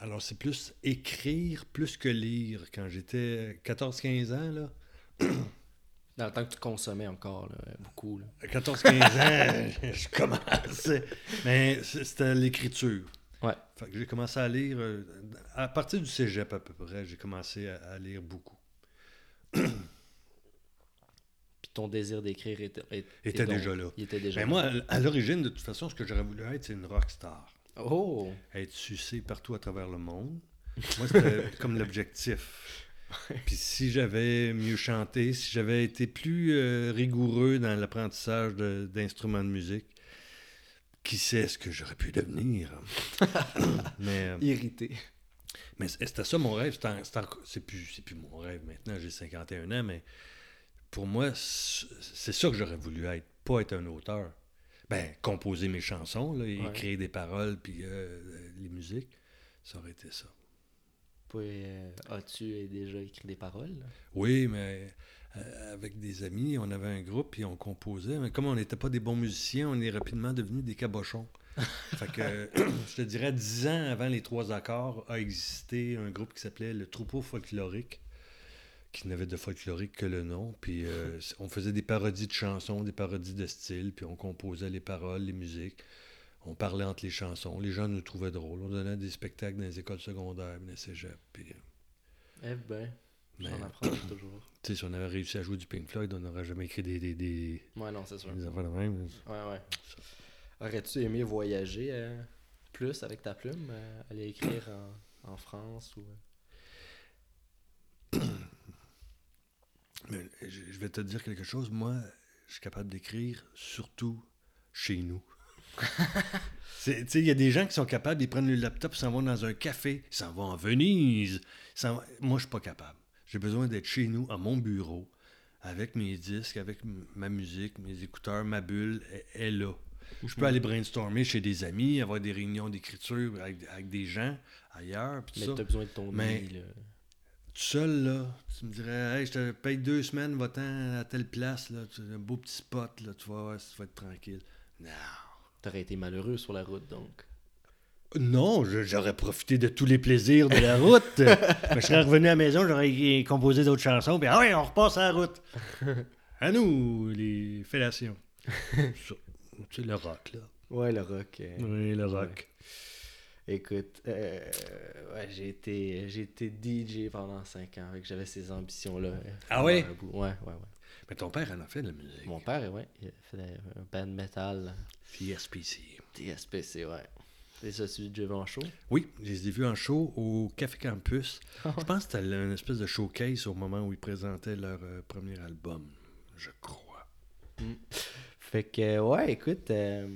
[SPEAKER 2] alors, c'est plus écrire plus que lire. Quand j'étais 14-15 ans, là.
[SPEAKER 1] Dans le temps que tu consommais encore, là, beaucoup. Là.
[SPEAKER 2] À 14-15 ans, je commençais. Mais c'était l'écriture.
[SPEAKER 1] Ouais.
[SPEAKER 2] Fait que j'ai commencé à lire. euh, À partir du cégep, à peu près, j'ai commencé à, à lire beaucoup.
[SPEAKER 1] Puis ton désir d'écrire était, était,
[SPEAKER 2] Était
[SPEAKER 1] donc-
[SPEAKER 2] déjà là.
[SPEAKER 1] Il était déjà
[SPEAKER 2] Mais moi, à- à l'origine, de toute façon, ce que j'aurais voulu être, c'est une rockstar.
[SPEAKER 1] Oh!
[SPEAKER 2] Être sucé partout à travers le monde. Moi, c'était comme l'objectif. Puis si j'avais mieux chanté, si j'avais été plus euh, rigoureux dans l'apprentissage d'instruments de, musique, qui sait ce que j'aurais pu devenir? mais euh,
[SPEAKER 1] Irrité.
[SPEAKER 2] mais c'était ça mon rêve. C'est plus, plus mon rêve maintenant, j'ai 51 ans, mais pour moi, c'est ça que j'aurais voulu être, pas être un auteur. Ben, composer mes chansons, là,
[SPEAKER 1] Ouais.
[SPEAKER 2] écrire des paroles, puis euh, les musiques, ça aurait été ça.
[SPEAKER 1] Euh, as-tu déjà écrit des paroles?
[SPEAKER 2] Oui, mais euh, avec des amis, on avait un groupe et on composait. Mais comme on n'était pas des bons musiciens, on est rapidement devenus des cabochons. fait que, je te dirais, dix ans avant les trois accords, a existé un groupe qui s'appelait le Troupeau Folklorique, qui n'avait de folklorique que le nom. Puis euh, on faisait des parodies de chansons, des parodies de style, puis on composait les paroles, les musiques. On parlait entre les chansons. Les gens nous trouvaient drôles. On donnait des spectacles dans les écoles secondaires, dans les cégeps. Puis, euh,
[SPEAKER 1] Eh ben,
[SPEAKER 2] mais,
[SPEAKER 1] j'en apprends toujours.
[SPEAKER 2] tu sais, si on avait réussi à jouer du Pink Floyd, on n'aurait jamais écrit des, des, des,
[SPEAKER 1] Ouais, non, c'est sûr.
[SPEAKER 2] des affaires de même.
[SPEAKER 1] Ouais, ouais. Aurais-tu aimé voyager euh, plus avec ta plume, euh, aller écrire en, en France ou...
[SPEAKER 2] Mais je vais te dire quelque chose. Moi, je suis capable d'écrire surtout chez nous. Tu il y a des gens qui sont capables, ils prennent le laptop, ils s'en vont dans un café, ils s'en vont en Venise. vont- Moi, je suis pas capable. J'ai besoin d'être chez nous, à mon bureau, avec mes disques, avec ma musique, mes écouteurs, ma bulle est, est là. Je peux aller brainstormer chez des amis, avoir des réunions d'écriture avec, avec des gens ailleurs.
[SPEAKER 1] Mais
[SPEAKER 2] ça.
[SPEAKER 1] t'as besoin de ton
[SPEAKER 2] Mais-
[SPEAKER 1] là.
[SPEAKER 2] seul, là, tu me dirais, hey, je te paye deux semaines, va-t'en à telle place, là, tu as un beau petit spot, là, tu vas tu vas être tranquille. Non.
[SPEAKER 1] T'aurais été malheureux sur la route, donc.
[SPEAKER 2] Non, j'aurais profité de tous les plaisirs de la route. je serais revenu à la maison, j'aurais composé d'autres chansons, puis ah ouais, on repasse à la route. À nous, les fellations. C'est le rock, là.
[SPEAKER 1] Ouais, le rock. euh,
[SPEAKER 2] Oui, le rock.
[SPEAKER 1] Écoute, euh, ouais, j'ai été, j'ai été DJ pendant 5 ans, avec j'avais ces ambitions-là.
[SPEAKER 2] Ah ouais?
[SPEAKER 1] Ouais, ouais, ouais.
[SPEAKER 2] Mais ton père en a fait de la musique.
[SPEAKER 1] Mon père, ouais, il a fait un band metal,
[SPEAKER 2] TSPC.
[SPEAKER 1] TSPC, ouais. C'est ça, celui de Jevon en show?
[SPEAKER 2] Oui, je les ai vus en show au Café Campus. Je pense que c'était une espèce de showcase au moment où ils présentaient leur euh, premier album, je crois.
[SPEAKER 1] Fait que, ouais, écoute, euh,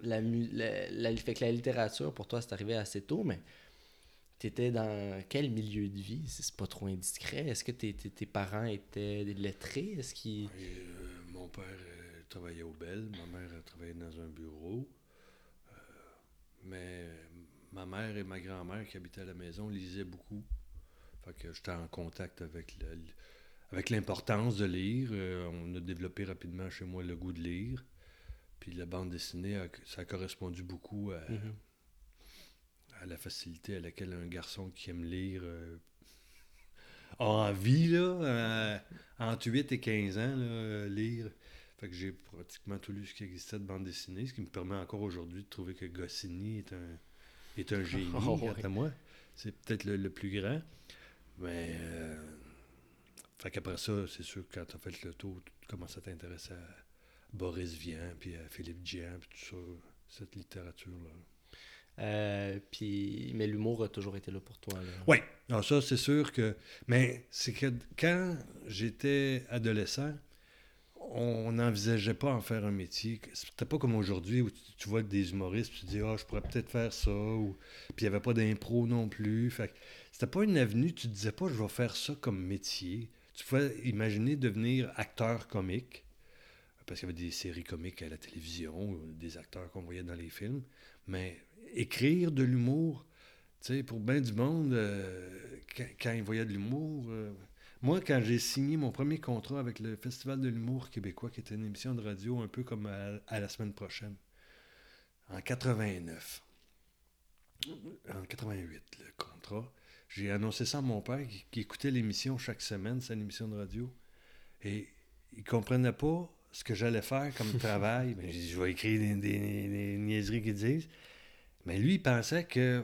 [SPEAKER 1] la, mu- la, la- fait que la littérature, pour toi, c'est arrivé assez tôt, mais t'étais dans quel milieu de vie, c'est pas trop indiscret? Est-ce que tes, tes, tes parents étaient des lettrés? Est-ce qu'ils...
[SPEAKER 2] Euh, mon père euh, travaillait au Bell, ma mère travaillait dans un bureau. Euh, mais ma mère et ma grand-mère qui habitaient à la maison lisaient beaucoup. Fait que j'étais en contact avec le- avec l'importance de lire. On a développé rapidement chez moi le goût de lire. Puis la bande dessinée, a- ça a correspondu beaucoup à,
[SPEAKER 1] Mhm.
[SPEAKER 2] À la facilité à laquelle un garçon qui aime lire euh, a envie, là, euh, entre 8 et 15 ans, là, euh, lire. Fait que j'ai pratiquement tout lu ce qui existait de bande dessinée, ce qui me permet encore aujourd'hui de trouver que Goscinny est un, est un génie,
[SPEAKER 1] Oh, ouais.
[SPEAKER 2] à moi. C'est peut-être le, le plus grand. Mais, euh, fait qu'après ça, c'est sûr que quand tu as fait le tour, tu commences à t'intéresser à Boris Vian, puis à Philippe Dian, puis tout ça, cette littérature-là.
[SPEAKER 1] Euh, puis, mais l'humour a toujours été là pour toi.
[SPEAKER 2] Oui, alors ça, c'est sûr que. Mais c'est que quand j'étais adolescent, on n'envisageait pas en faire un métier. C'était pas comme aujourd'hui où tu, vois des humoristes, tu dis, ah, je pourrais peut-être faire ça. Ou... Puis il n'y avait pas d'impro non plus. Fait c'était pas une avenue, tu te disais pas, je vais faire ça comme métier. Tu pouvais imaginer devenir acteur comique, parce qu'il y avait des séries comiques à la télévision, des acteurs qu'on voyait dans les films. Mais écrire de l'humour, tu sais, pour bien du monde, euh, quand, quand ils voyaient de l'humour. euh, moi, quand j'ai signé mon premier contrat avec le Festival de l'humour québécois, qui était une émission de radio un peu comme à, à la semaine prochaine, en 89, en 88, le contrat, j'ai annoncé ça à mon père qui, qui écoutait l'émission chaque semaine, c'est une émission de radio. Et il comprenait pas ce que j'allais faire comme travail. Ben, je vais écrire des, des- des niaiseries qu'ils disent. Mais lui, il pensait que.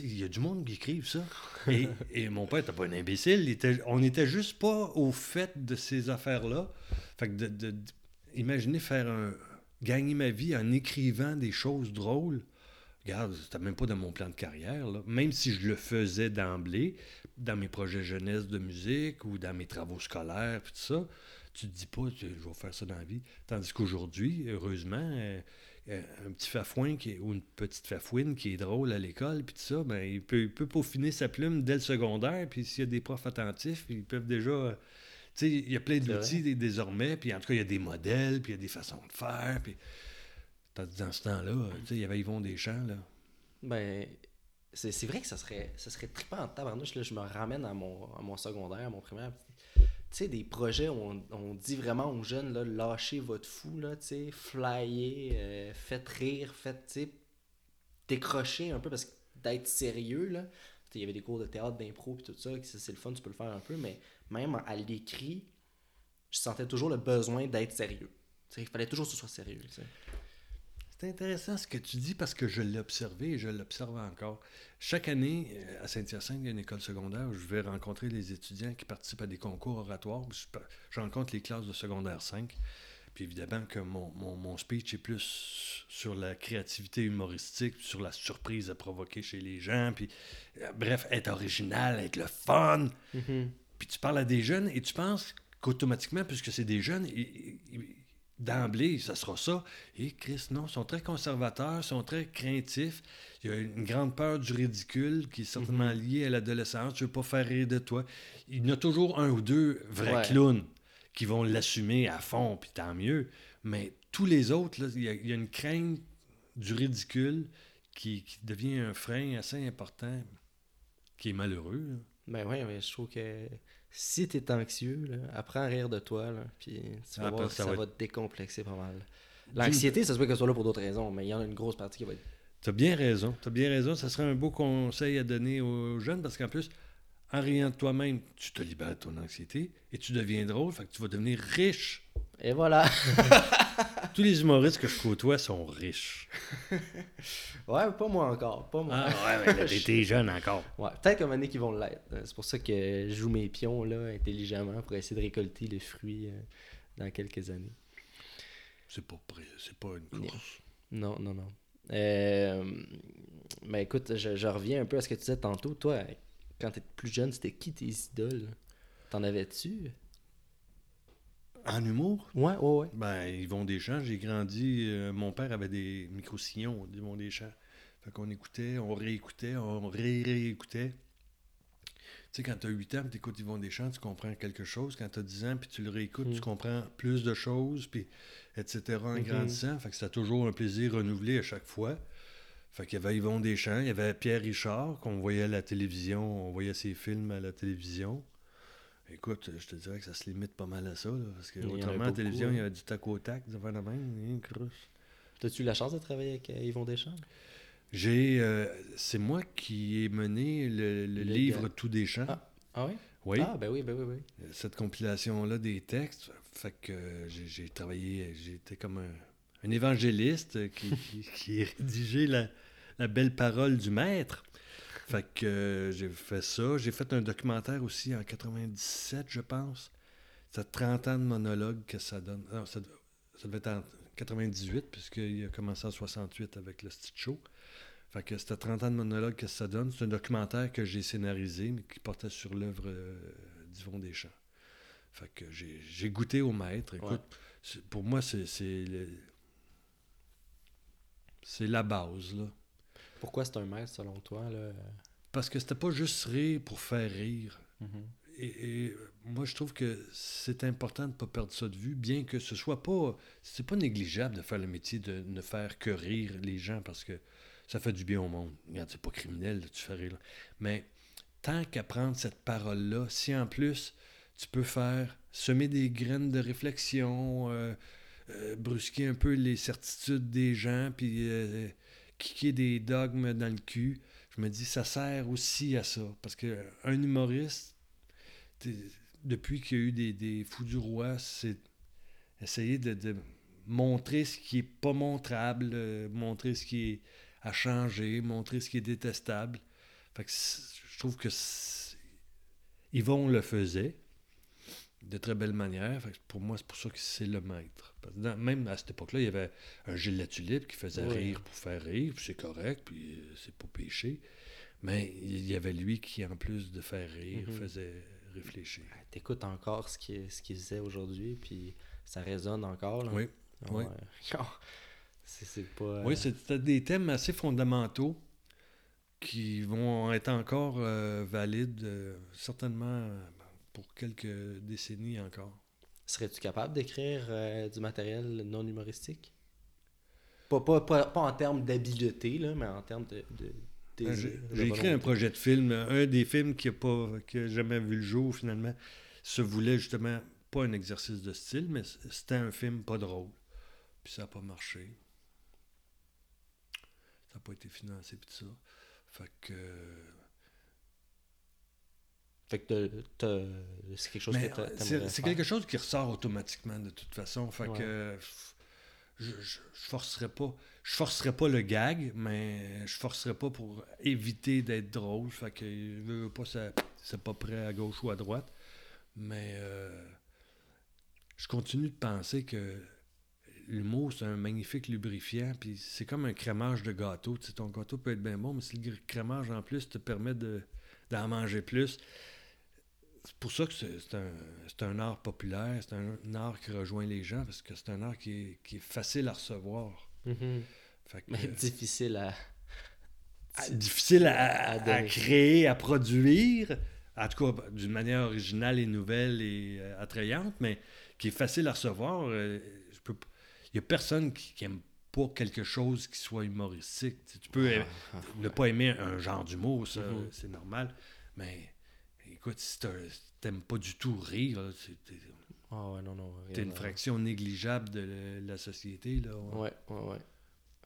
[SPEAKER 2] il y a du monde qui écrive ça? Et, et mon père n'était pas un imbécile. il était- on n'était juste pas au fait de ces affaires-là. Fait que de, de- de- imaginer faire un. gagner ma vie en écrivant des choses drôles. Regarde, c'était même pas dans mon plan de carrière. là. Même si je le faisais d'emblée, dans mes projets jeunesse de musique ou dans mes travaux scolaires, puis tout ça, tu te dis pas, je vais faire ça dans la vie. Tandis qu'aujourd'hui, heureusement, euh, un petit fafouin qui est- ou une petite fafouine qui est drôle à l'école, puis tout ça, ben, il, peut, il peut peaufiner sa plume dès le secondaire, puis s'il y a des profs attentifs, ils peuvent déjà. euh, tu sais, il y a plein d'outils dé- désormais, puis en tout cas, il y a des modèles, puis il y a des façons de faire, puis. Dans ce temps-là, euh, tu sais, il y avait Yvon Deschamps, là.
[SPEAKER 1] Ben, c'est c'est vrai que ça serait, ça serait trippant en tabarnouche. Là, je me ramène à mon, à mon secondaire, à mon primaire. Sais, des projets où on, on dit vraiment aux jeunes, là, lâchez votre fou, là, tu sais, euh, faites rire, faites, décrocher un peu, parce que d'être sérieux, là, il y avait des cours de théâtre, d'impro, puis tout ça, c'est le fun, tu peux le faire un peu, mais même à l'écrit, je sentais toujours le besoin d'être sérieux. Il fallait toujours que ce soit sérieux.
[SPEAKER 2] C'est intéressant ce que tu dis parce que je l'ai observé et je l'observe encore. Chaque année, euh, à Saint-Hyacinthe, il y a une école secondaire où je vais rencontrer les étudiants qui participent à des concours oratoires. Je, rencontre les classes de secondaire 5. Puis évidemment que mon, mon, mon speech est plus sur la créativité humoristique, sur la surprise à provoquer chez les gens. Puis, euh, bref, être original, être le fun. Puis tu parles à des jeunes et tu penses qu'automatiquement, puisque c'est des jeunes, ils- ils- d'emblée, ça sera ça. Et Chris, non, ils sont très conservateurs, ils sont très craintifs. Il y a une grande peur du ridicule qui est certainement liée à l'adolescence. Tu veux pas faire rire de toi. Il y en a toujours un ou deux vrais
[SPEAKER 1] Ouais.
[SPEAKER 2] clowns qui vont l'assumer à fond, puis tant mieux. Mais tous les autres, il y, a- il y a une crainte du ridicule qui, qui devient un frein assez important, qui est malheureux. là.
[SPEAKER 1] Ben ouais, mais je trouve que si t'es anxieux, là, apprends à rire de toi, là, puis tu vas
[SPEAKER 2] Ah,
[SPEAKER 1] voir que ça, va te décomplexer pas mal. L'anxiété, ça se peut qu'elle soit là pour d'autres raisons, mais il y en a une grosse partie qui va être...
[SPEAKER 2] T'as bien raison. T'as bien raison. Ça serait un beau conseil à donner aux jeunes parce qu'en plus, en riant de toi-même, tu te libères de ton anxiété et tu deviens drôle. Fait que tu vas devenir riche.
[SPEAKER 1] Et voilà!
[SPEAKER 2] Tous les humoristes que je côtoie sont riches.
[SPEAKER 1] ouais, pas moi encore, pas moi.
[SPEAKER 2] Ah ouais, mais t'es jeune encore.
[SPEAKER 1] Ouais, peut-être qu'à un moment donné qu'ils vont l'être. Euh, C'est pour ça que je joue mes pions là, intelligemment pour essayer de récolter le fruit euh, dans quelques années.
[SPEAKER 2] C'est pas, c'est pas une course.
[SPEAKER 1] Non, non, non. Euh, mais écoute, je, je reviens un peu à ce que tu disais tantôt. Toi, quand tu étais plus jeune, c'était qui tes idoles? T'en avais-tu?
[SPEAKER 2] En humour?
[SPEAKER 1] Ouais, ouais, ouais.
[SPEAKER 2] Ben, Yvon Deschamps, j'ai grandi. euh, mon père avait des micro-sillons d'Yvon Deschamps. Fait qu'on écoutait, on réécoutait, on ré-réécoutait. Tu sais, quand tu as 8 ans, tu écoutes Yvon Deschamps, tu comprends quelque chose. Quand tu as 10 ans, puis tu le réécoutes,
[SPEAKER 1] Mm.
[SPEAKER 2] tu comprends plus de choses, puis etc. en
[SPEAKER 1] Mhm.
[SPEAKER 2] grandissant. Fait que c'était toujours un plaisir renouvelé à chaque fois. Fait qu'il y avait Yvon Deschamps, il y avait Pierre Richard, qu'on voyait à la télévision, on voyait ses films à la télévision. Écoute, je te dirais que ça se limite pas mal à ça, là, parce que
[SPEAKER 1] Il a
[SPEAKER 2] autrement, à la télévision,
[SPEAKER 1] hein.
[SPEAKER 2] il y avait du tac au tac, affaires de même, hein.
[SPEAKER 1] T'as-tu eu la chance de travailler avec euh, Yvon Deschamps?
[SPEAKER 2] J'ai, euh, c'est moi qui ai mené le, le
[SPEAKER 1] Le
[SPEAKER 2] livre. Tout des champs.
[SPEAKER 1] Ah. Ah oui
[SPEAKER 2] Oui,
[SPEAKER 1] Ah, ben oui, ben oui, ben oui.
[SPEAKER 2] cette compilation-là des textes. Fait que euh, j'ai, travaillé, j'étais comme un, un évangéliste qui, qui, qui a rédigé la, la belle parole du maître. Fait que euh, j'ai fait ça. J'ai fait un documentaire aussi en 97, je pense. C'est 30 ans de monologue que ça donne. Non, ça, ça devait être en 98, puisqu'il a commencé en 68 avec le Stitch Show. Fait que c'était 30 ans de monologue que ça donne. C'est un documentaire que j'ai scénarisé, mais qui portait sur l'œuvre euh, d'Yvon Deschamps. Fait que j'ai goûté au maître. Écoute,
[SPEAKER 1] Ouais.
[SPEAKER 2] pour moi, c'est c'est le- c'est la base, là.
[SPEAKER 1] Pourquoi c'est un maître selon toi là?
[SPEAKER 2] Parce que c'était pas juste rire pour faire rire.
[SPEAKER 1] Mhm.
[SPEAKER 2] Et, et moi, je trouve que c'est important de ne pas perdre ça de vue, bien que ce soit pas. C'est pas négligeable de faire le métier de ne faire que rire les gens parce que ça fait du bien au monde. Regarde, c'est pas criminel, là, tu fais rire. Mais tant qu'à prendre cette parole-là, si en plus tu peux faire semer des graines de réflexion, euh, euh, brusquer un peu les certitudes des gens, puis euh, kicker des dogmes dans le cul, je me dis ça sert aussi à ça. Parce que un humoriste, depuis qu'il y a eu des, des fous du roi, c'est essayer de, de montrer ce qui est pas montrable, euh, montrer ce qui est à changer, montrer ce qui est détestable. Je trouve que Yvon le faisait de très belle manière. Fait que pour moi, c'est pour ça que c'est le maître. Parce que dans- même à cette époque-là, il y avait un Gilles Latulippe qui faisait
[SPEAKER 1] Oui.
[SPEAKER 2] rire pour faire rire, c'est correct, puis euh, c'est pas péché. Mais il y avait lui qui, en plus de faire rire,
[SPEAKER 1] Mhm.
[SPEAKER 2] faisait réfléchir.
[SPEAKER 1] T'écoutes encore ce qu'il ce faisait aujourd'hui, puis ça résonne encore. Là?
[SPEAKER 2] Oui,
[SPEAKER 1] Ah
[SPEAKER 2] oui.
[SPEAKER 1] c'est pas. euh,
[SPEAKER 2] Oui, c'était des thèmes assez fondamentaux qui vont être encore euh, valides, euh, certainement euh, pour quelques décennies encore.
[SPEAKER 1] Serais-tu capable d'écrire euh, du matériel non humoristique? Pas, pas, pas, pas en termes d'habileté, là, mais en termes de. de
[SPEAKER 2] Euh, J'ai écrit un projet de film, un des films qui n'a pas qui jamais vu le jour finalement, se voulait justement pas un exercice de style, mais c'était un film pas drôle. Puis ça n'a pas marché. Ça n'a pas été financé puis tout ça. Fait que
[SPEAKER 1] Fait que c'est quelque chose
[SPEAKER 2] Mais
[SPEAKER 1] que
[SPEAKER 2] c'est quelque chose qui ressort automatiquement de toute façon. Fait
[SPEAKER 1] Ouais.
[SPEAKER 2] que je, je, je forcerais pas. Je pas le gag, mais je forcerais pas pour éviter d'être drôle. Fait que je veux pas ça. C'est pas prêt à gauche ou à droite. Mais euh, je continue de penser que l'humour, c'est un magnifique lubrifiant. Puis c'est comme un crémage de gâteau. Ton gâteau peut être bien bon, mais si le crémage en plus te permet de- d'en manger plus, c'est pour ça que c'est un, c'est un art populaire, c'est un, art qui rejoint les gens, parce que c'est un art qui est, qui est facile à recevoir.
[SPEAKER 1] Mhm.
[SPEAKER 2] Fait que,
[SPEAKER 1] Mais
[SPEAKER 2] euh,
[SPEAKER 1] difficile à.
[SPEAKER 2] à- difficile à,
[SPEAKER 1] à
[SPEAKER 2] créer, à produire, en tout cas d'une manière originale et nouvelle et euh, attrayante, mais qui est facile à recevoir. euh, je peux p- Il n'y a personne qui, qui aime pas quelque chose qui soit humoristique. Tu, peux
[SPEAKER 1] Ah,
[SPEAKER 2] aimer-
[SPEAKER 1] ah,
[SPEAKER 2] ne pas aimer un genre d'humour, ça,
[SPEAKER 1] Mhm.
[SPEAKER 2] c'est normal, mais écoute, si t'aimes pas du tout rire, t'es
[SPEAKER 1] Ah ouais, non, non.
[SPEAKER 2] t'es
[SPEAKER 1] rien
[SPEAKER 2] une fraction négligeable de la, la société. Là.
[SPEAKER 1] Ouais, ouais, ouais.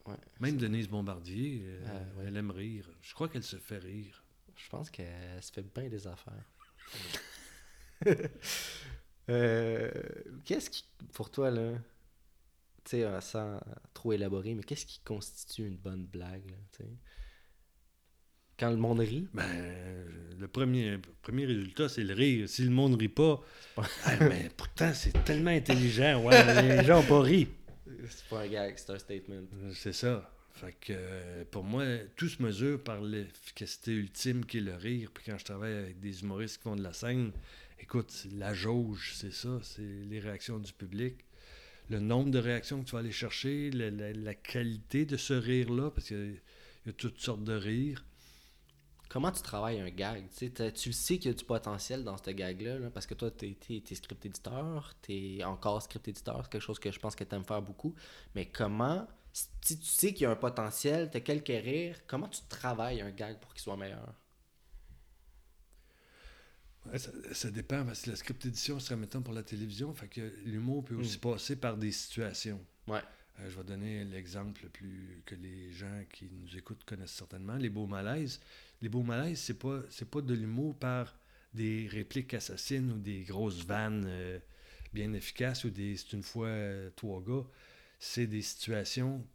[SPEAKER 1] ouais.
[SPEAKER 2] Même Denise Bombardier, euh,
[SPEAKER 1] Ah, ouais.
[SPEAKER 2] elle aime rire. Je crois qu'elle se fait rire.
[SPEAKER 1] Je pense qu'elle se fait bien des affaires. Euh, qu'est-ce qui, pour toi, là, tu sais, euh, sans trop élaborer, mais qu'est-ce qui constitue une bonne blague, là, tu sais? Quand le monde rit,
[SPEAKER 2] Ben, le premier, premier résultat, c'est le rire. Si le monde rit pas, ah, mais pourtant, c'est tellement intelligent. Ouais, les gens n'ont pas ri.
[SPEAKER 1] c'est pas un gag, c'est un statement.
[SPEAKER 2] C'est ça. Fait que euh, pour moi, tout se mesure par l'efficacité ultime qui est le rire. Puis quand je travaille avec des humoristes qui font de la scène, écoute, la jauge, c'est ça, c'est les réactions du public. Le nombre de réactions que tu vas aller chercher, la, la- la qualité de ce rire-là, parce qu'il y a toutes sortes de rires.
[SPEAKER 1] Comment tu travailles un gag? Tu sais, qu'il y a du potentiel dans ce gag-là, là, parce que toi, tu es, script éditeur, tu es encore script éditeur, c'est quelque chose que je pense que tu aimes faire beaucoup. Mais comment, si tu sais qu'il y a un potentiel, tu as quelques rires, comment tu travailles un gag pour qu'il soit meilleur?
[SPEAKER 2] Ouais, ça, ça dépend, parce que la script édition serait, mettons, pour la télévision, fait que l'humour peut aussi
[SPEAKER 1] Mm.
[SPEAKER 2] passer par des situations.
[SPEAKER 1] Ouais.
[SPEAKER 2] Euh, je vais donner l'exemple le plus que les gens qui nous écoutent connaissent certainement, les beaux malaises. Les beaux malaises, c'est pas c'est pas de l'humour par des répliques assassines ou des grosses vannes euh, bien efficaces ou des c'est une fois euh, trois gars. C'est des situations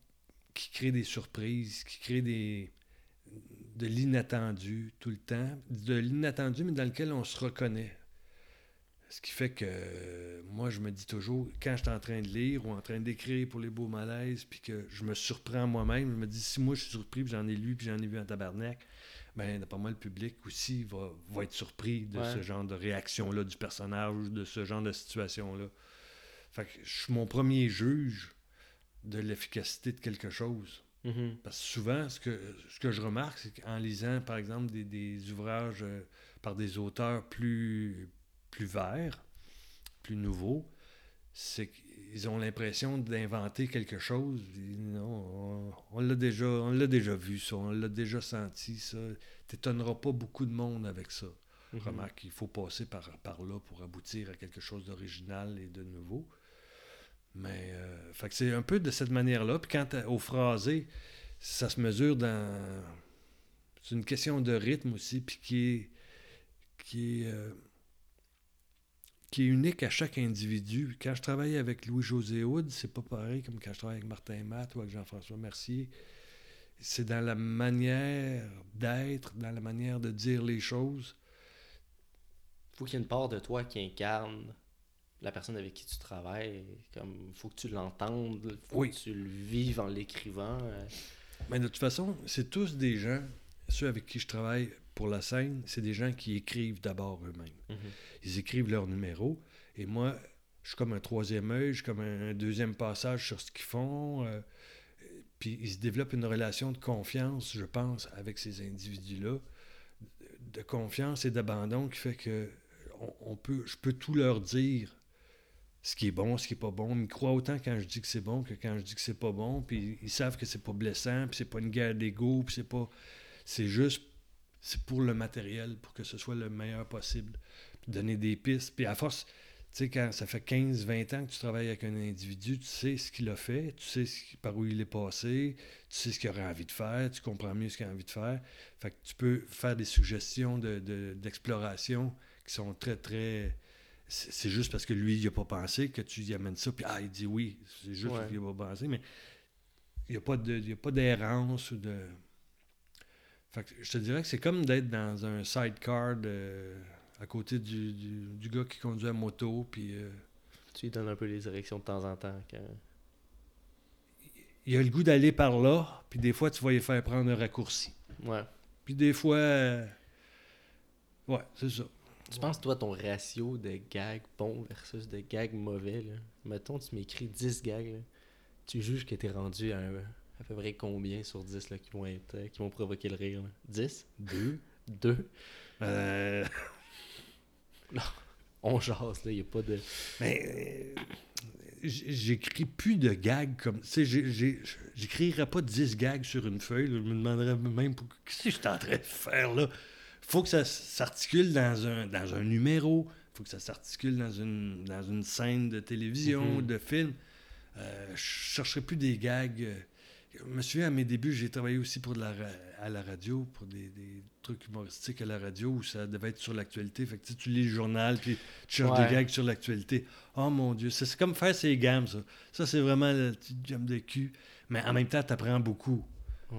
[SPEAKER 2] qui créent des surprises, qui créent des de l'inattendu tout le temps, de l'inattendu mais dans lequel on se reconnaît. Ce qui fait que euh, moi, je me dis toujours, quand je suis en train de lire ou en train d'écrire pour les beaux malaises, puis que je me surprends moi-même, je me dis, si moi je suis surpris, puis j'en ai lu, puis j'en ai vu en tabarnak, ben d'après moi, le public aussi va, va être surpris de
[SPEAKER 1] Ouais.
[SPEAKER 2] ce genre de réaction-là du personnage, de ce genre de situation-là. Fait que je suis mon premier juge de l'efficacité de quelque chose.
[SPEAKER 1] Mhm.
[SPEAKER 2] Parce que souvent, ce que, ce que je remarque, c'est qu'en lisant, par exemple, des, des ouvrages euh, par des auteurs plus, plus verts, plus nouveaux, c'est qu'ils ont l'impression d'inventer quelque chose. Ils- Non, on, on l'a déjà, on l'a déjà vu, ça, on l'a déjà senti, ça. T'étonneras pas beaucoup de monde avec ça.
[SPEAKER 1] Mhm.
[SPEAKER 2] Remarque qu'il faut passer par, par là pour aboutir à quelque chose d'original et de nouveau. Mais euh, fait que c'est un peu de cette manière-là. Puis quant à- au phrasé, ça se mesure dans. C'est une question de rythme aussi, puis qui est. qui est. euh, qui est unique à chaque individu. Quand je travaille avec Louis-José Houd, c'est pas pareil comme quand je travaille avec Martin Matt ou avec Jean-François Mercier. C'est dans la manière d'être, dans la manière de dire les choses.
[SPEAKER 1] faut qu'il y ait une part de toi qui incarne la personne avec qui tu travailles. Comme, faut que tu l'entendes, faut
[SPEAKER 2] Oui.
[SPEAKER 1] que tu le vives en l'écrivant. euh.
[SPEAKER 2] Mais de toute façon, c'est tous des gens, ceux avec qui je travaille pour la scène, c'est des gens qui écrivent d'abord eux-mêmes.
[SPEAKER 1] Mhm.
[SPEAKER 2] Ils écrivent leur numéro. Et moi, je suis comme un troisième œil, je suis comme un deuxième passage sur ce qu'ils font. euh, puis ils se développent une relation de confiance, je pense, avec ces individus-là. De confiance et d'abandon qui fait que on, on peut, je peux tout leur dire ce qui est bon, ce qui est pas bon. Ils me croient autant quand je dis que c'est bon que quand je dis que c'est pas bon. Puis ils savent que c'est pas blessant, puis c'est pas une guerre d'ego, puis c'est pas. C'est juste. C'est pour le matériel, pour que ce soit le meilleur possible. Puis donner des pistes. Puis à force, tu sais, quand ça fait 15, 20 ans que tu travailles avec un individu, tu sais ce qu'il a fait, tu sais ce par où il est passé, tu sais ce qu'il aurait envie de faire, tu comprends mieux ce qu'il a envie de faire. Fait que tu peux faire des suggestions de- de- d'exploration qui sont très, très. C'est juste parce que lui, il n'a pas pensé que tu y amènes ça, puis ah, il dit oui. C'est juste
[SPEAKER 1] Ouais.
[SPEAKER 2] qu'il n'a pas pensé, mais il n'y a pas de- il y a pas d'errance ou de. Fait que je te dirais que c'est comme d'être dans un sidecar de- à côté du, du- du gars qui conduit la moto, puis euh,
[SPEAKER 1] Tu lui donnes un peu les directions de temps en temps. quand-
[SPEAKER 2] il a le goût d'aller par là, puis des fois, tu vas lui faire prendre un raccourci.
[SPEAKER 1] Ouais.
[SPEAKER 2] Puis des fois. euh, Ouais, c'est ça.
[SPEAKER 1] Tu penses, toi, ton ratio de gags bons versus de gags mauvais, là? Mettons, tu m'écris 10 gags, là. Tu juges que t'es rendu à, un- à peu près combien sur 10 là, qui, vont être, euh, qui vont provoquer le rire? là? 10?
[SPEAKER 2] Deux.
[SPEAKER 1] 2?
[SPEAKER 2] Euh,
[SPEAKER 1] On jase, là, y a pas de...
[SPEAKER 2] Mais euh, j'écris plus de gags comme. Tu sais, j'écrirais pas 10 gags sur une feuille. là. Je me demanderais même pour... qu'est-ce que je suis en train de faire là? faut que ça s'articule dans un, dans un numéro, faut que ça s'articule dans une, dans une scène de télévision,
[SPEAKER 1] Mhm.
[SPEAKER 2] de film. Euh, je chercherai plus des gags. Je me souviens, à mes débuts, j'ai travaillé aussi pour de la, à la radio, pour des, des trucs humoristiques à la radio où ça devait être sur l'actualité. Fait que tu sais, tu lis le journal, puis tu cherches
[SPEAKER 1] Ouais.
[SPEAKER 2] des gags sur l'actualité. Oh mon Dieu, c'est comme faire ses gammes, ça. Ça, c'est vraiment le petit jump de cul. Mais en même temps, tu apprends beaucoup.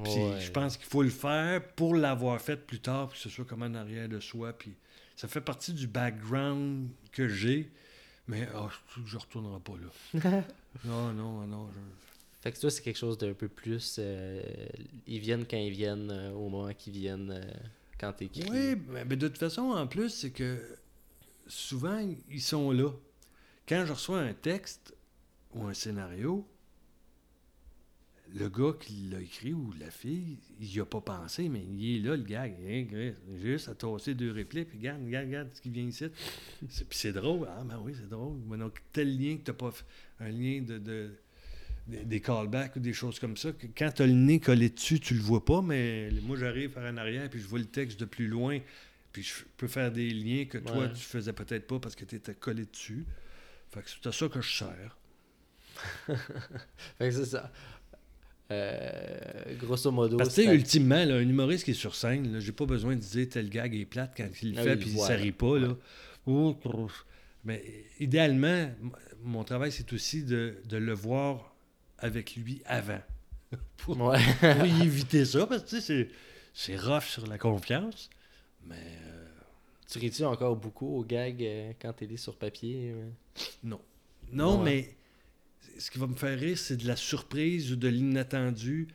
[SPEAKER 2] Puis
[SPEAKER 1] Ouais.
[SPEAKER 2] je pense qu'il faut le faire pour l'avoir fait plus tard, puis que ce soit comme en arrière de soi. Puis ça fait partie du background que j'ai. Mais oh, je ne retournerai pas là. non, non, non. je-
[SPEAKER 1] Fait que toi, c'est quelque chose d'un peu plus. euh, ils viennent quand ils viennent, euh, au moment qu'ils viennent, euh, quand t'écris.
[SPEAKER 2] Oui, mais de toute façon, en plus, c'est que souvent, ils sont là. Quand je reçois un texte ou un scénario, le gars qui l'a écrit ou la fille, il n'y a pas pensé, mais il est là, le J'ai juste à tosser deux répliques, puis regarde, regarde, regarde ce qui vient ici. Puis c'est drôle. Ah, ben oui, c'est drôle. Mais donc, tel lien que tu n'as pas fait, un lien de, de- des- des callbacks ou des choses comme ça, que quand tu as le nez collé dessus, tu le vois pas, mais moi, j'arrive par en arrière, puis je vois le texte de plus loin, puis je peux faire des liens que toi,
[SPEAKER 1] Ouais.
[SPEAKER 2] tu faisais peut-être pas parce que tu étais collé dessus. Fait que c'est à ça que je sers.
[SPEAKER 1] Fait que c'est ça. Euh, grosso modo.
[SPEAKER 2] Parce que, ultimement, là, un humoriste qui est sur scène, là, j'ai pas besoin de dire tel gag est plate quand il le
[SPEAKER 1] Ah
[SPEAKER 2] fait puis ça rit pas. Là. Oh, crouf. Mais idéalement, mon travail, c'est aussi de, de le voir avec lui avant. pour,
[SPEAKER 1] Ouais.
[SPEAKER 2] pour y éviter ça, parce que tu sais, c'est, c'est rough sur la confiance. Mais euh,
[SPEAKER 1] tu ris-tu encore beaucoup au gag euh, quand t'es lis sur papier euh?
[SPEAKER 2] non. Non,
[SPEAKER 1] Ouais.
[SPEAKER 2] mais ce qui va me faire rire, c'est de la surprise ou de l'inattendu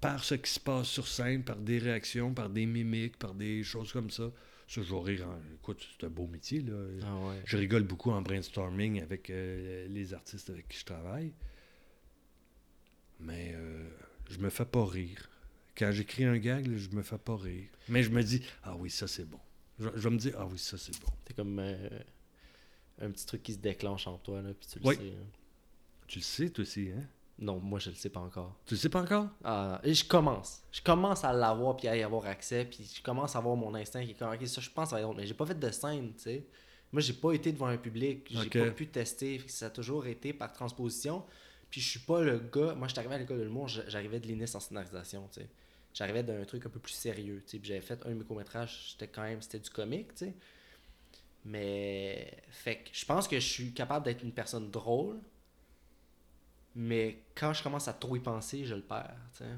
[SPEAKER 2] par ce qui se passe sur scène, par des réactions, par des mimiques, par des choses comme ça. Ça, je vais rire. en- Écoute, c'est un beau métier. Là.
[SPEAKER 1] Ah ouais.
[SPEAKER 2] Je rigole beaucoup en brainstorming avec euh, les artistes avec qui je travaille. Mais euh, je me fais pas rire. Quand j'écris un gag, là, je me fais pas rire. Mais je me dis, ah oui, ça c'est bon. Je, je vais me dire, ah oui, ça c'est bon.
[SPEAKER 1] C'est comme euh, un petit truc qui se déclenche en toi, là, puis tu le
[SPEAKER 2] Oui.
[SPEAKER 1] sais. hein.
[SPEAKER 2] Tu le sais, toi aussi, hein?
[SPEAKER 1] Non, moi, je le sais pas encore.
[SPEAKER 2] Tu le sais pas encore?
[SPEAKER 1] Ah, et je commence. Je commence à l'avoir puis à y avoir accès. Puis je commence à avoir mon instinct qui est comme, ok, ça, je pense, va être. Mais j'ai pas fait de scène, tu sais. Moi, j'ai pas été devant un public. J'ai pas pu tester. Ça a toujours été par transposition. Puis je suis pas le gars. Moi, je suis arrivé à l'école de l'humour, j'arrivais de l'INIS en scénarisation, tu sais. J'arrivais d'un truc un peu plus sérieux, tu sais. J'avais fait un de mes courts-métrages, c'était quand même, c'était du comique, tu sais. Mais, fait que je pense que je suis capable d'être une personne drôle. Mais quand je commence à trop y penser, je le perds, tu sais.